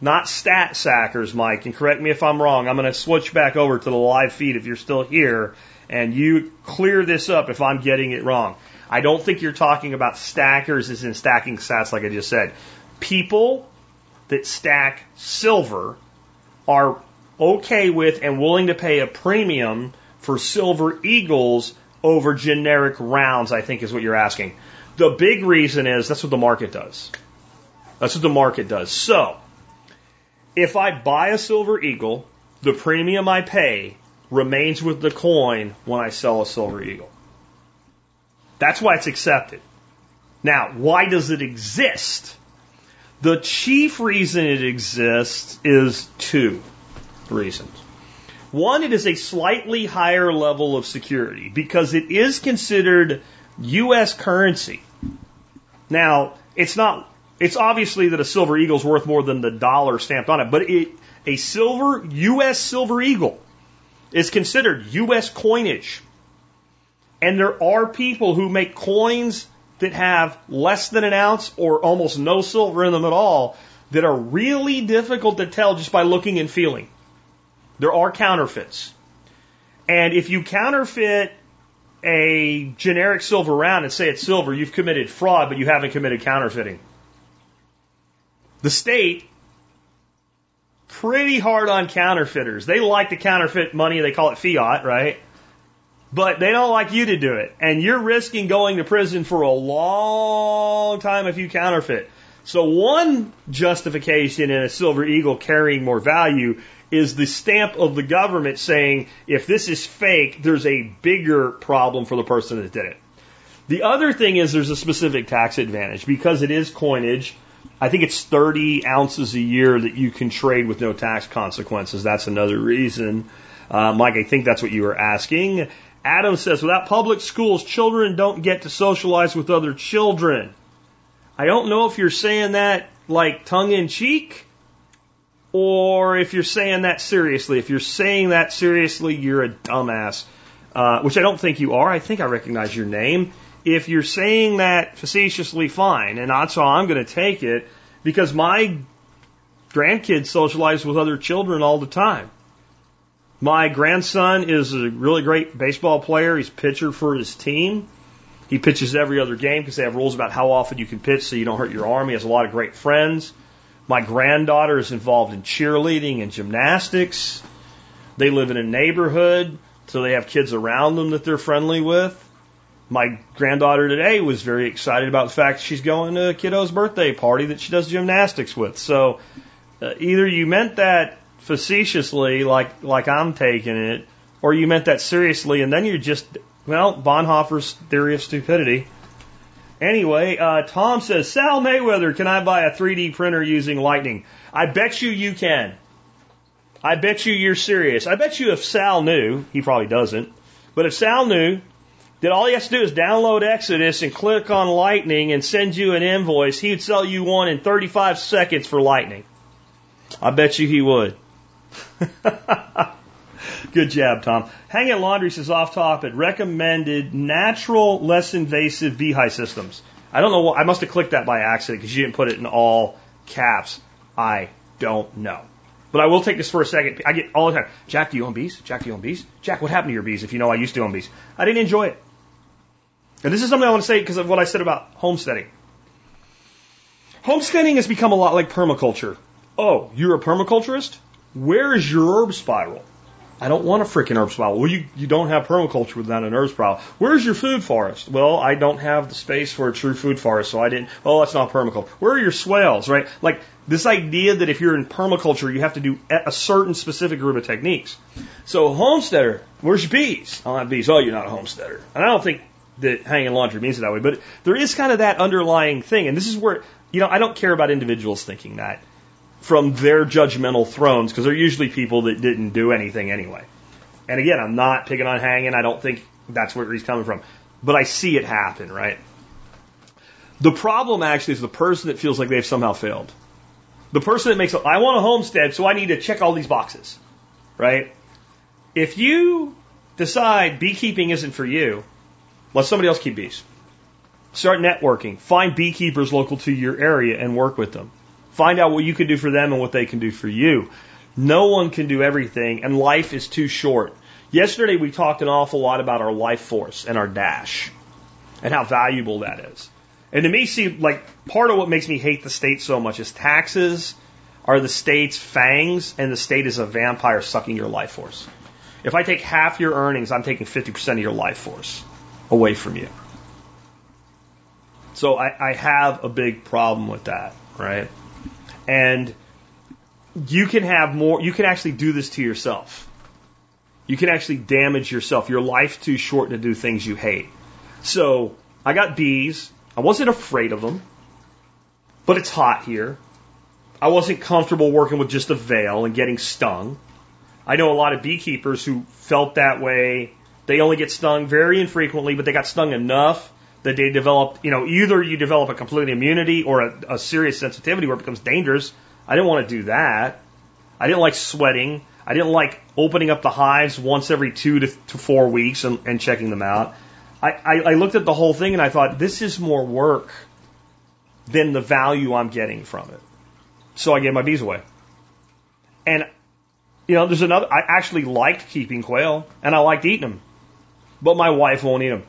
not stat sackers, Mike, and correct me if I'm wrong. I'm going to switch back over to the live feed if you're still here, and you clear this up if I'm getting it wrong. I don't think you're talking about stackers as in stacking sats like I just said. People that stack silver are okay with and willing to pay a premium for silver eagles over generic rounds, I think is what you're asking. The big reason is that's what the market does. That's what the market does. So, if I buy a silver eagle, the premium I pay remains with the coin when I sell a silver eagle. That's why it's accepted. Now, why does it exist? The chief reason it exists is two reasons. One, it is a slightly higher level of security because it is considered U.S. currency. Now, it's not, it's obviously that a silver eagle is worth more than the dollar stamped on it, but it, a silver, U.S. silver eagle is considered U.S. coinage. And there are people who make coins that have less than an ounce or almost no silver in them at all that are really difficult to tell just by looking and feeling. There are counterfeits. And if you counterfeit a generic silver round and say it's silver, you've committed fraud, but you haven't committed counterfeiting. The state, pretty hard on counterfeiters. They like to counterfeit money, they call it fiat, right? But they don't like you to do it. And you're risking going to prison for a long time if you counterfeit. So one justification in a silver eagle carrying more value is the stamp of the government saying if this is fake, there's a bigger problem for the person that did it. The other thing is there's a specific tax advantage because it is coinage. I think it's 30 ounces a year that you can trade with no tax consequences. That's another reason. Uh, Mike, I think that's what you were asking. Adam says, without public schools, children don't get to socialize with other children. I don't know if you're saying that like tongue in cheek or if you're saying that seriously. If you're saying that seriously, you're a dumbass, uh, which I don't think you are. I think I recognize your name. If you're saying that facetiously, fine, and that's how I'm going to take it because my grandkids socialize with other children all the time. My grandson is a really great baseball player. He's pitcher for his team. He pitches every other game because they have rules about how often you can pitch so you don't hurt your arm. He has a lot of great friends. My granddaughter is involved in cheerleading and gymnastics. They live in a neighborhood, so they have kids around them that they're friendly with. My granddaughter today was very excited about the fact she's going to a kiddo's birthday party that she does gymnastics with. So uh, either you meant that facetiously, like like I'm taking it, or you meant that seriously, and then you're just well Bonhoeffer's theory of stupidity. Anyway, uh, Tom says, Sal Mayweather, can I buy a 3D printer using Lightning? I bet you you can. I bet you you're serious. I bet you if Sal knew, he probably doesn't, but if Sal knew that all he has to do is download Exodus and click on Lightning and send you an invoice, he would sell you one in 35 seconds for Lightning. I bet you he would. Good job, Tom. Hanging Laundry says off topic, recommended natural, less invasive beehive systems. I don't know what, I must have clicked that by accident because you didn't put it in all caps. I don't know. But I will take this for a second. I get all the time, Jack, do you own bees? Jack, do you own bees? Jack, what happened to your bees if you know I used to own bees? I didn't enjoy it. And this is something I want to say because of what I said about homesteading. Homesteading has become a lot like permaculture. Oh, you're a permaculturist? Where is your herb spiral? I don't want a freaking herb spiral. Well, you, you don't have permaculture without an herb spiral. Where's your food forest? Well, I don't have the space for a true food forest, so I didn't. Oh, that's not permaculture. Where are your swales, right? Like this idea that if you're in permaculture, you have to do a certain specific group of techniques. So, homesteader, where's your bees? I don't have bees. Oh, you're not a homesteader. And I don't think that hanging laundry means it that way, but there is kind of that underlying thing. And this is where, you know, I don't care about individuals thinking that from their judgmental thrones because they're usually people that didn't do anything anyway. And again, I'm not picking on hanging. I don't think that's where he's coming from. But I see it happen, right? The problem actually is the person that feels like they've somehow failed. The person that makes, a, I want a homestead, so I need to check all these boxes, right? If you decide beekeeping isn't for you, let somebody else keep bees. Start networking. Find beekeepers local to your area and work with them. Find out what you can do for them and what they can do for you. No one can do everything, and life is too short. Yesterday, we talked an awful lot about our life force and our dash and how valuable that is. And to me, see, like, part of what makes me hate the state so much is taxes are the state's fangs, and the state is a vampire sucking your life force. If I take half your earnings, I'm taking 50% of your life force away from you. So I, I have a big problem with that, right? And you can have more, you can actually do this to yourself. You can actually damage yourself. Your life's too short to do things you hate. So I got bees. I wasn't afraid of them, but it's hot here. I wasn't comfortable working with just a veil and getting stung. I know a lot of beekeepers who felt that way. They only get stung very infrequently, but they got stung enough that they developed, you know, either you develop a complete immunity or a, a serious sensitivity where it becomes dangerous. I didn't want to do that. I didn't like sweating. I didn't like opening up the hives once every two to, to four weeks and, and checking them out. I, I, I looked at the whole thing and I thought, this is more work than the value I'm getting from it. So I gave my bees away. And, you know, there's another, I actually liked keeping quail and I liked eating them, but my wife won't eat them.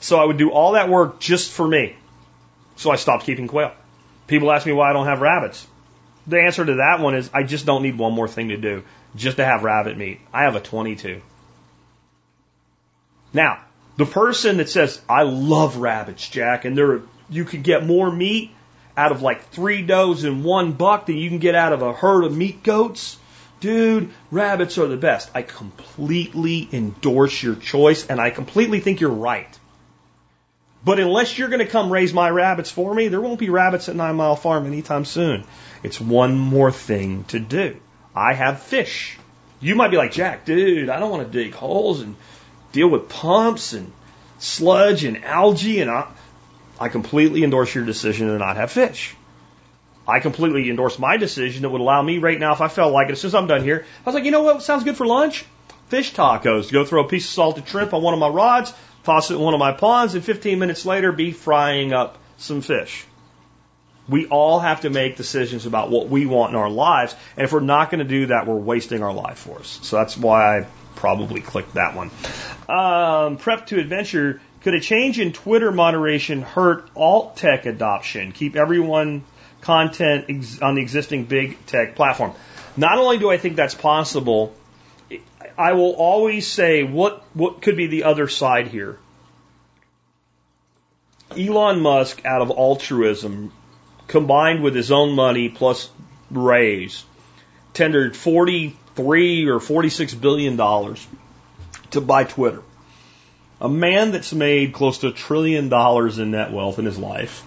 So I would do all that work just for me. So I stopped keeping quail. People ask me why I don't have rabbits. The answer to that one is I just don't need one more thing to do just to have rabbit meat. I have a 22. Now, the person that says, I love rabbits, Jack, and there, you could get more meat out of like three does and one buck than you can get out of a herd of meat goats. Dude, rabbits are the best. I completely endorse your choice and I completely think you're right. But unless you're going to come raise my rabbits for me, there won't be rabbits at Nine Mile Farm anytime soon. It's one more thing to do. I have fish. You might be like, Jack, dude, I don't want to dig holes and deal with pumps and sludge and algae. And I, I completely endorse your decision to not have fish. I completely endorse my decision that would allow me right now, if I felt like it, as I'm done here, I was like, you know what sounds good for lunch? Fish tacos. Go throw a piece of salted shrimp on one of my rods, toss it in one of my ponds, and 15 minutes later be frying up some fish. We all have to make decisions about what we want in our lives, and if we're not going to do that, we're wasting our life force. So that's why I probably clicked that one. Um, prep to adventure. Could a change in Twitter moderation hurt alt tech adoption? Keep everyone content ex- on the existing big tech platform. Not only do I think that's possible, I will always say what what could be the other side here. Elon Musk, out of altruism, combined with his own money plus raise, tendered 43 or 46 billion dollars to buy Twitter. a man that's made close to a trillion dollars in net wealth in his life.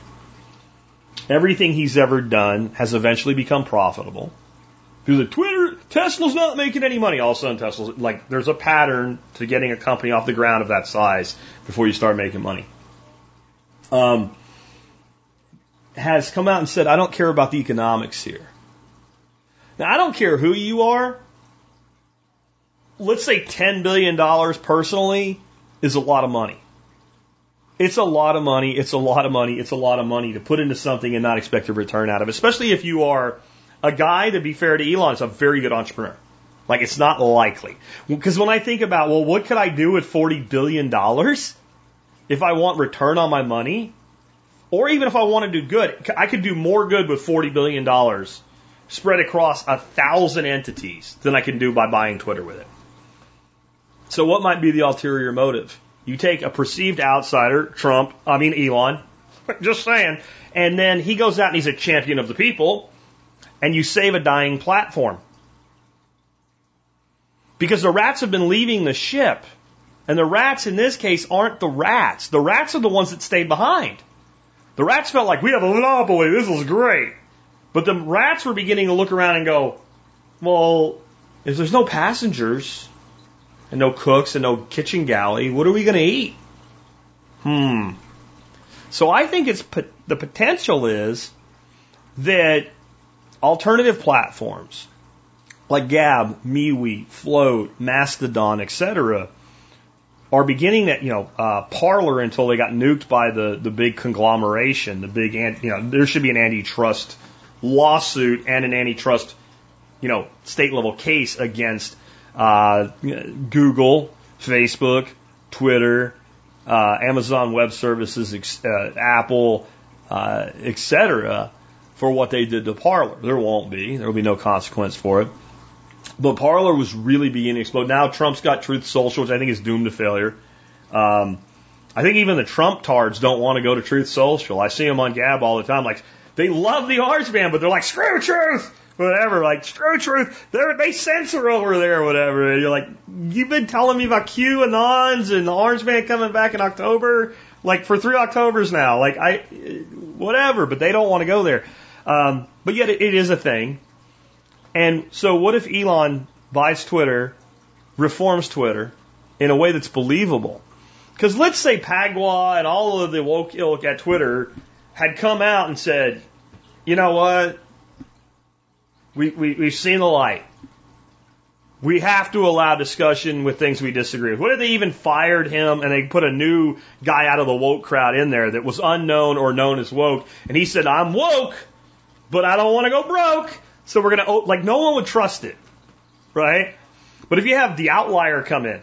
Everything he's ever done has eventually become profitable. Through the Twitter, Tesla's not making any money. All of a sudden, Tesla's like, there's a pattern to getting a company off the ground of that size before you start making money. Um, has come out and said, I don't care about the economics here. Now, I don't care who you are. Let's say $10 billion personally is a lot of money. It's a lot of money. It's a lot of money. It's a lot of money to put into something and not expect a return out of it, especially if you are a guy, to be fair to Elon, is a very good entrepreneur. Like, it's not likely. Because when I think about, well, what could I do with $40 billion if I want return on my money? Or even if I want to do good, I could do more good with $40 billion spread across a thousand entities than I can do by buying Twitter with it. So what might be the ulterior motive? You take a perceived outsider, Trump, I mean Elon, just saying, and then he goes out and he's a champion of the people, and you save a dying platform. Because the rats have been leaving the ship. And the rats in this case aren't the rats. The rats are the ones that stayed behind. The rats felt like we have a monopoly. This is great. But the rats were beginning to look around and go, well, if there's no passengers and no cooks and no kitchen galley, what are we going to eat? Hmm. So I think it's the potential is that alternative platforms like Gab, MeWe, Flote, Mastodon, etc., are beginning that, you know, uh, Parler until they got nuked by the, the big conglomeration, the big, you know, there should be an antitrust lawsuit and an antitrust, you know, state level case against uh, Google, Facebook, Twitter, uh, Amazon Web Services, uh, Apple, uh, etc., for what they did to Parler. There won't be. There will be no consequence for it. But Parler was really beginning to explode. Now Trump's got Truth Social, which I think is doomed to failure. Um, I think even the Trump tards don't want to go to Truth Social. I see them on Gab all the time. Like they love the Orange Man, but they're like screw Truth, whatever. Like screw Truth. They they censor over there, whatever. And you're like, you've been telling me about QAnons and the Orange Man coming back in October, like for three Octobers now. Like I, whatever. But they don't want to go there. Um, but yet it, it is a thing. And so what if Elon buys Twitter, reforms Twitter in a way that's believable? Because let's say Parag and all of the woke ilk at Twitter had come out and said, you know what? We, we, we've seen the light. We have to allow discussion with things we disagree with. What if they even fired him and they put a new guy out of the woke crowd in there that was unknown or known as woke? And he said, I'm woke, but I don't want to go broke. So we're going to, like, no one would trust it. Right? But if you have the outlier come in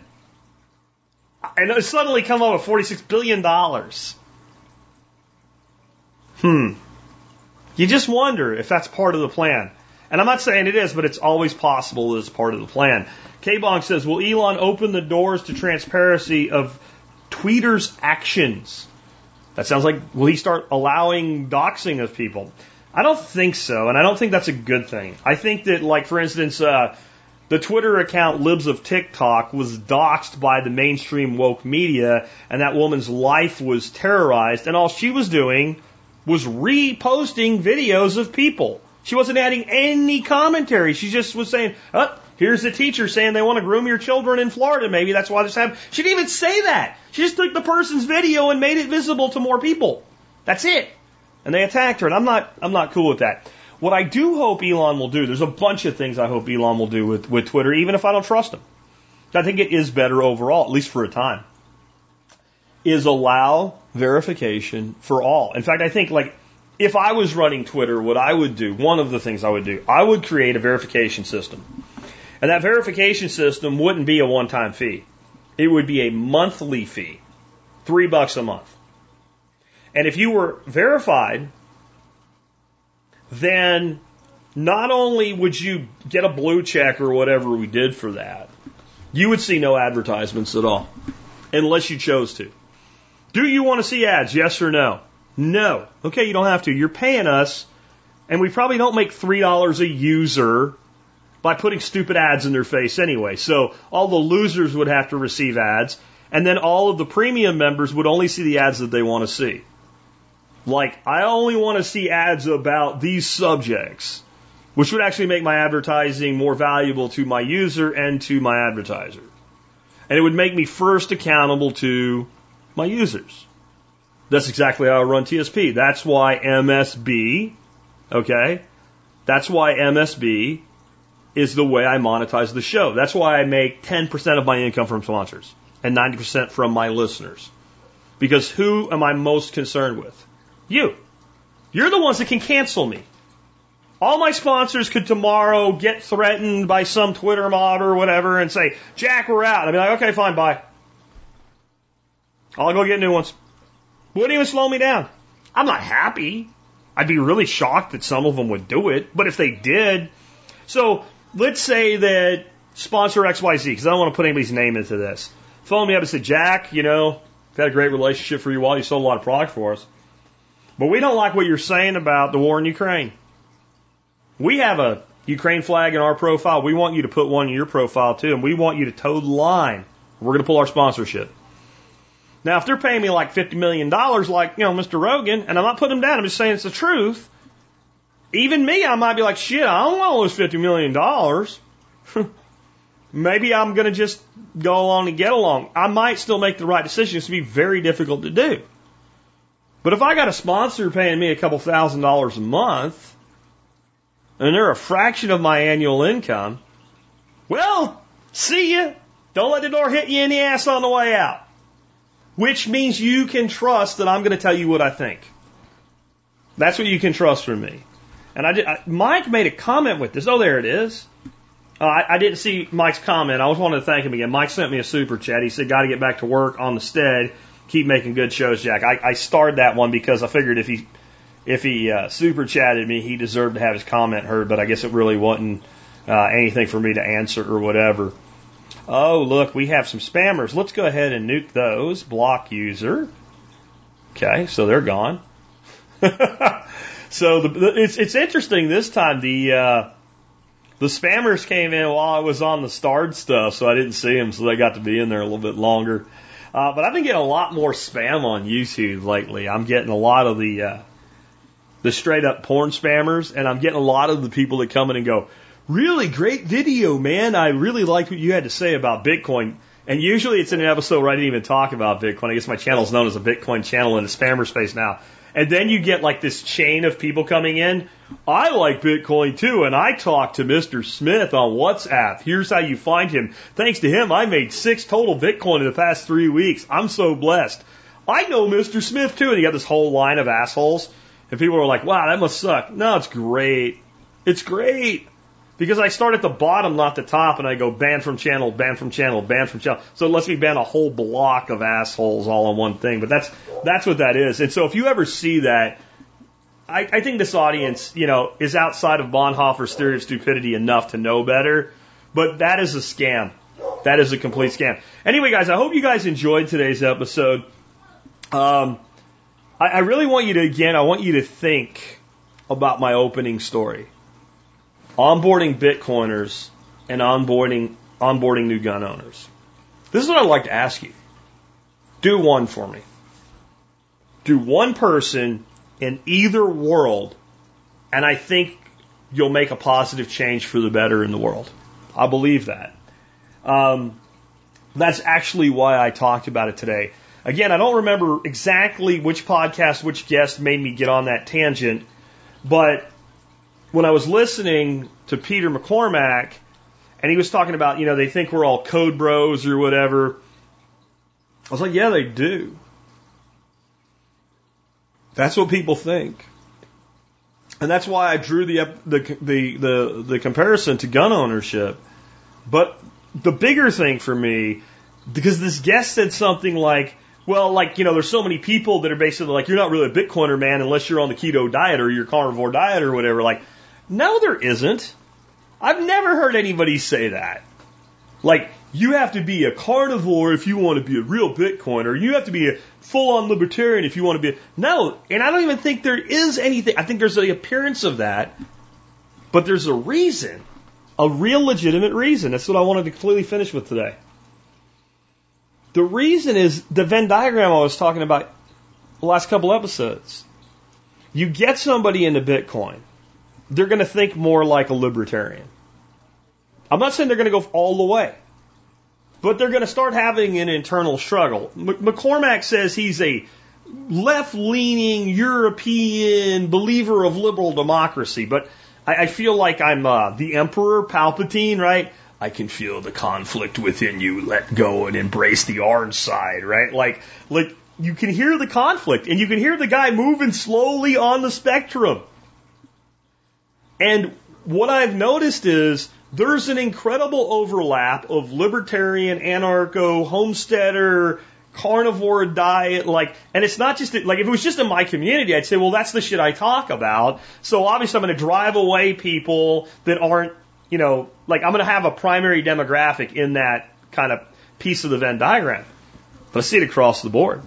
and suddenly come up with $46 billion, hmm, you just wonder if that's part of the plan. And I'm not saying it is, but it's always possible as part of the plan. K-Bong says, will Elon open the doors to transparency of tweeters' actions? That sounds like, will he start allowing doxing of people? I don't think so, and I don't think that's a good thing. I think that, like, for instance, uh, the Twitter account Libs of TikTok was doxxed by the mainstream woke media, and that woman's life was terrorized, and all she was doing was reposting videos of people. She wasn't adding any commentary. She just was saying, oh, here's the teacher saying they want to groom your children in Florida. Maybe that's why this happened. She didn't even say that. She just took the person's video and made it visible to more people. That's it and they attacked her, and I'm not I'm not cool with that. What I do hope Elon will do, there's a bunch of things I hope Elon will do with, with Twitter, even if I don't trust him. I think it is better overall, at least for a time, is allow verification for all. In fact, I think like if I was running Twitter, what I would do, one of the things I would do, I would create a verification system. And that verification system wouldn't be a one time fee. It would be a monthly fee. Three bucks a month. And if you were verified, then not only would you get a blue check or whatever we did for that, you would see no advertisements at all, unless you chose to. Do you want to see ads? Yes or no? No. Okay, you don't have to. You're paying us, and we probably don't make $3 a user by putting stupid ads in their face anyway. So all the losers would have to receive ads, And then all of the premium members would only see the ads that they want to see. Like, I only want to see ads about these subjects, which would actually make my advertising more valuable to my user and to my advertiser. And it would make me first accountable to my users. That's exactly how I run TSP. That's why MSB, okay? That's why MSB is the way I monetize the show. That's why I make 10% of my income from sponsors and 90% from my listeners. Because who am I most concerned with? You. You're the ones that can cancel me. All my sponsors could tomorrow get threatened by some Twitter mob or whatever and say, Jack, we're out. I'd be like, okay, fine, bye. I'll go get new ones. Wouldn't even slow me down. I'm not happy. I'd be really shocked that some of them would do it, but if they did, so let's say that sponsor XYZ, because I don't want to put anybody's name into this, phone me up and say, Jack, you know, we've had a great relationship for you while you sold a lot of product for us. But we don't like what you're saying about the war in Ukraine. We have a Ukraine flag in our profile. We want you to put one in your profile too, and we want you to toe the line. We're going to pull our sponsorship. Now, if they're paying me like $50 million, like, you know, Mr. Rogan, and I'm not putting them down, I'm just saying it's the truth, even me, I might be like, shit, I don't want to lose $50 million. Maybe I'm going to just go along and get along. I might still make the right decision. It's going to be very difficult to do. But if I got a sponsor paying me a couple thousand dollars a month, and they're a fraction of my annual income, well, see ya. Don't let the door hit you in the ass on the way out. Which means you can trust that I'm going to tell you what I think. That's what you can trust from me. And I, did, I Mike made a comment with this. Oh, there it is. Uh, I, I didn't see Mike's comment. I was wanting to thank him again. Mike sent me a super chat. He said, "Got to get back to work on the stead. Keep making good shows, Jack." I, I starred that one because I figured if he if he uh, super chatted me, he deserved to have his comment heard. But I guess it really wasn't uh, anything for me to answer or whatever. Oh, look, we have some spammers. Let's go ahead and nuke those. Block user. Okay, so they're gone. so the, it's it's interesting this time. The uh, the spammers came in while I was on the starred stuff, so I didn't see them, so they got to be in there a little bit longer. Uh, but I've been getting a lot more spam on YouTube lately. I'm getting a lot of the uh, the straight up porn spammers, and I'm getting a lot of the people that come in and go, "Really great video, man! I really like what you had to say about Bitcoin." And usually it's in an episode where I didn't even talk about Bitcoin. I guess my channel is known as a Bitcoin channel in the spammer space now. And then you get like this chain of people coming in. I like Bitcoin too, and I talked to Mr. Smith on WhatsApp. Here's how you find him. Thanks to him, I made six total Bitcoin in the past three weeks. I'm so blessed. I know Mr. Smith too, and you got this whole line of assholes. And people are like, wow, that must suck. No, it's great. It's great. Because I start at the bottom, not the top, and I go ban from channel, ban from channel, ban from channel. So it lets me ban a whole block of assholes all on one thing. But that's that's what that is. And so if you ever see that, I, I think this audience, you know, is outside of Bonhoeffer's theory of stupidity enough to know better. But that is a scam. That is a complete scam. Anyway, guys, I hope you guys enjoyed today's episode. Um, I, I really want you to again, I want you to think about my opening story onboarding Bitcoiners and onboarding onboarding new gun owners. This is what I'd like to ask you. Do one for me. Do one person in either world, and I think you'll make a positive change for the better in the world. I believe that. Um, that's actually why I talked about it today. Again, I don't remember exactly which podcast, which guest made me get on that tangent, but when I was listening to Peter McCormack, and he was talking about, you know, they think we're all code bros or whatever. I was like, yeah, they do. That's what people think. And that's why I drew the, the, the, the, the comparison to gun ownership. But the bigger thing for me, because this guest said something like, well, like, you know, there's so many people that are basically like, you're not really a Bitcoiner man unless you're on the keto diet or your carnivore diet or whatever. Like, no, there isn't. I've never heard anybody say that. Like, you have to be a carnivore if you want to be a real Bitcoiner. You have to be a full on libertarian if you want to be. A, no, and I don't even think there is anything. I think there's the appearance of that, but there's a reason, a real legitimate reason. That's what I wanted to clearly finish with today. The reason is the Venn diagram I was talking about the last couple episodes. You get somebody into Bitcoin, they're going to think more like a libertarian. I'm not saying they're going to go all the way, but they're going to start having an internal struggle. McCormack says he's a left leaning European believer of liberal democracy, but I, I feel like I'm uh, the Emperor Palpatine, right? I can feel the conflict within you. Let go and embrace the orange side, right? Like, like you can hear the conflict and you can hear the guy moving slowly on the spectrum. And what I've noticed is there's an incredible overlap of libertarian, anarcho, homesteader, carnivore diet, like, and it's not just, like, if it was just in my community, I'd say, well, that's the shit I talk about. So obviously I'm going to drive away people that aren't, you know, like, I'm going to have a primary demographic in that kind of piece of the Venn diagram. But I see it across the board.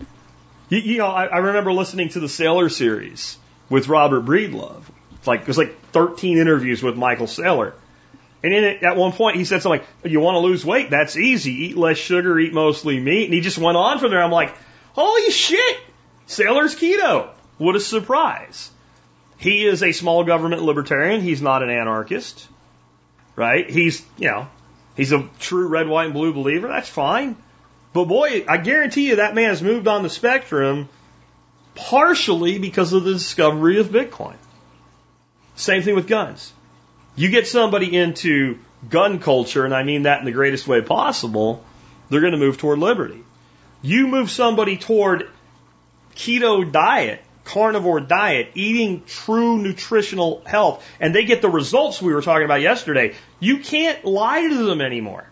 You, you know, I, I remember listening to the Saylor series with Robert Breedlove. It's like, it was like 13 interviews with Michael Saylor. And in it, at one point, he said something like, "You want to lose weight? That's easy. Eat less sugar, eat mostly meat." And he just went on from there. I'm like, "Holy shit! Saylor's keto! What a surprise!" He is a small government libertarian. He's not an anarchist, right? He's, you know, he's a true red, white, and blue believer. That's fine. But boy, I guarantee you that man has moved on the spectrum partially because of the discovery of Bitcoin. Same thing with guns. You get somebody into gun culture, and I mean that in the greatest way possible, they're going to move toward liberty. You move somebody toward keto diet, carnivore diet, eating true nutritional health, and they get the results we were talking about yesterday. You can't lie to them anymore.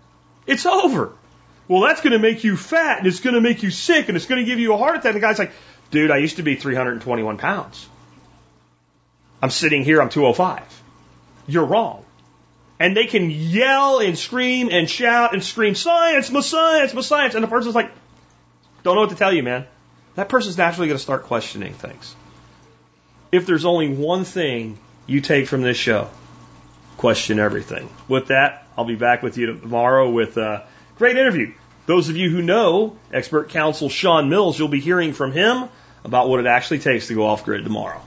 It's over. Well, that's going to make you fat, and it's going to make you sick, and it's going to give you a heart attack. The guy's like, dude, I used to be 321 pounds. I'm sitting here, I'm 205 you're wrong. And they can yell and scream and shout and scream, science, my science, my science. And the person's like, don't know what to tell you, man. That person's naturally going to start questioning things. If there's only one thing you take from this show, question everything. With that, I'll be back with you tomorrow with a great interview. Those of you who know expert council Sean Mills, you'll be hearing from him about what it actually takes to go off grid tomorrow.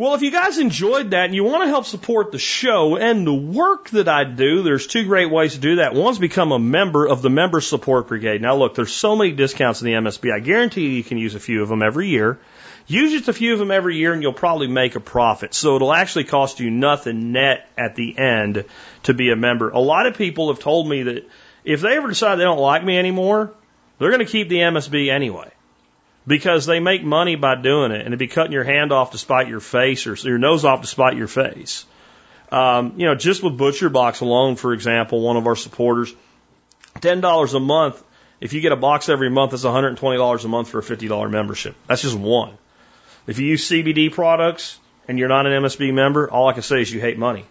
Well, if you guys enjoyed that and you want to help support the show and the work that I do, there's two great ways to do that. One's become a member of the Member Support Brigade. Now, look, there's so many discounts in the MSB. I guarantee you, you can use a few of them every year. Use just a few of them every year and you'll probably make a profit. So it'll actually cost you nothing net at the end to be a member. A lot of people have told me that if they ever decide they don't like me anymore, they're going to keep the MSB anyway because they make money by doing it, and it'd be cutting your hand off to spite your face or your nose off to spite your face. Um, you know, just with Butcher Box alone, for example, one of our supporters, ten dollars a month. If you get a box every month, it's $120 a month for a $50 membership. That's just one. If you use CBD products and you're not an MSB member, all I can say is you hate money.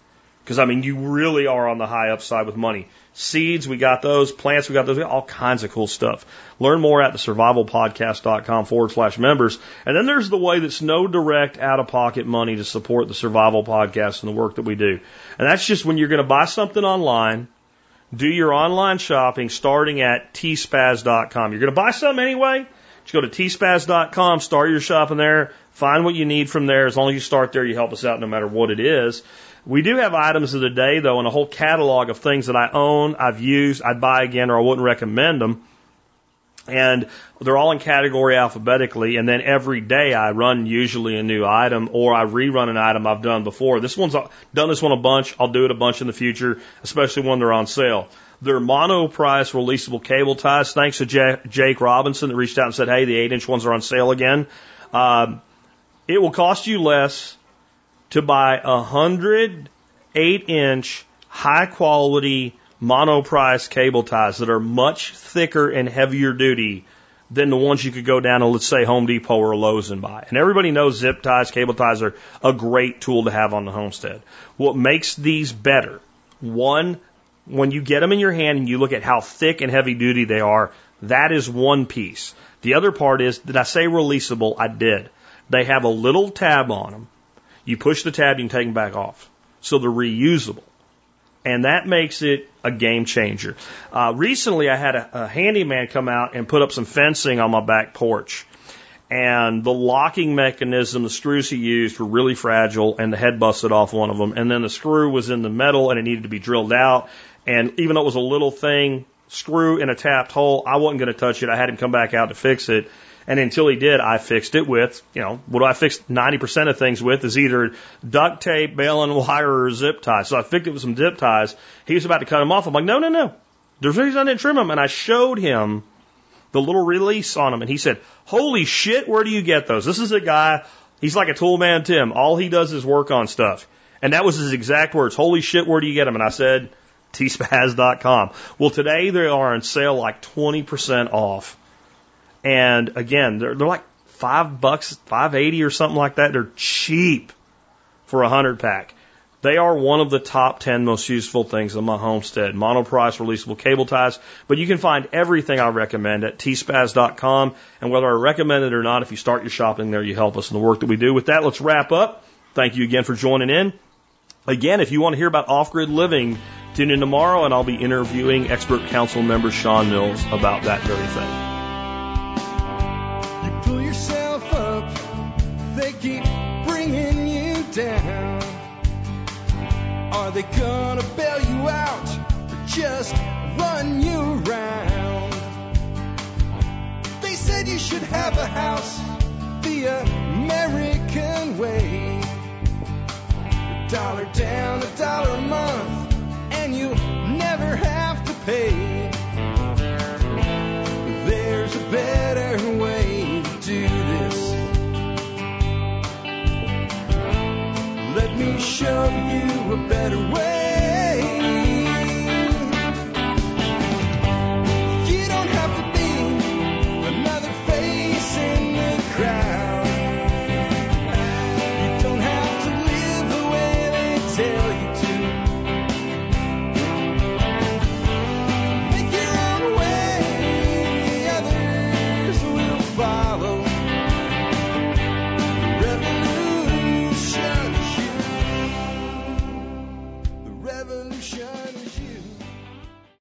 Because I mean, you really are on the high upside with money. Seeds, we got those. Plants, we got those. We got all kinds of cool stuff. Learn more at the survivalpodcast.com forward slash members. And then there's the way that's no direct out of pocket money to support the survival podcast and the work that we do. And that's just when you're going to buy something online, do your online shopping starting at tspaz.com. You're going to buy something anyway. Just go to tspaz.com, start your shopping there, find what you need from there. As long as you start there, you help us out no matter what it is. We do have items of the day, though, and a whole catalog of things that I own, I've used, I'd buy again, or I wouldn't recommend them. And they're all in category alphabetically. And then every day I run usually a new item or I rerun an item I've done before. This one's done this one a bunch. I'll do it a bunch in the future, especially when they're on sale. They're Monoprice releasable cable ties. Thanks to Jake Robinson that reached out and said, Hey, the eight inch ones are on sale again. Um, it will cost you less to buy a hundred eight inch high quality Monoprice cable ties that are much thicker and heavier duty than the ones you could go down to, let's say, Home Depot or Lowe's and buy. And everybody knows zip ties, cable ties are a great tool to have on the homestead. What makes these better? One, when you get them in your hand and you look at how thick and heavy duty they are, that is one piece. The other part is, did I say releasable? I did. They have a little tab on them you push the tab, you can take them back off. So they're reusable. And that makes it a game changer. Uh, recently, I had a, a handyman come out and put up some fencing on my back porch. And the locking mechanism, the screws he used were really fragile, and the head busted off one of them. And then the screw was in the metal, and it needed to be drilled out. And even though it was a little thing, screw in a tapped hole, I wasn't going to touch it. I had him come back out to fix it. And until he did, I fixed it with, you know, what do I fix 90% of things with is either duct tape, baling wire, or zip ties. So I fixed it with some zip ties. He was about to cut them off. I'm like, no, no, no. There's a reason I didn't trim them. And I showed him the little release on them. And he said, holy shit, where do you get those? This is a guy, he's like a tool man Tim. All he does is work on stuff. And that was his exact words. Holy shit, where do you get them? And I said, tspaz.com. Well, today they are on sale like 20% off. And again, they're, they're like five bucks, five eighty or something like that. They're cheap for a hundred pack. They are one of the top 10 most useful things in my homestead. Monoprice releasable cable ties. But you can find everything I recommend at tspaz.com. And whether I recommend it or not, if you start your shopping there, you help us in the work that we do. With that, let's wrap up. Thank you again for joining in. Again, if you want to hear about off-grid living, tune in tomorrow and I'll be interviewing expert council member Sean Mills about that very thing. Are they gonna bail you out or just run you around? They said you should have a house the American way. A dollar down, a dollar a month, and you never have to pay. There's a better way to do Let me show you a better way.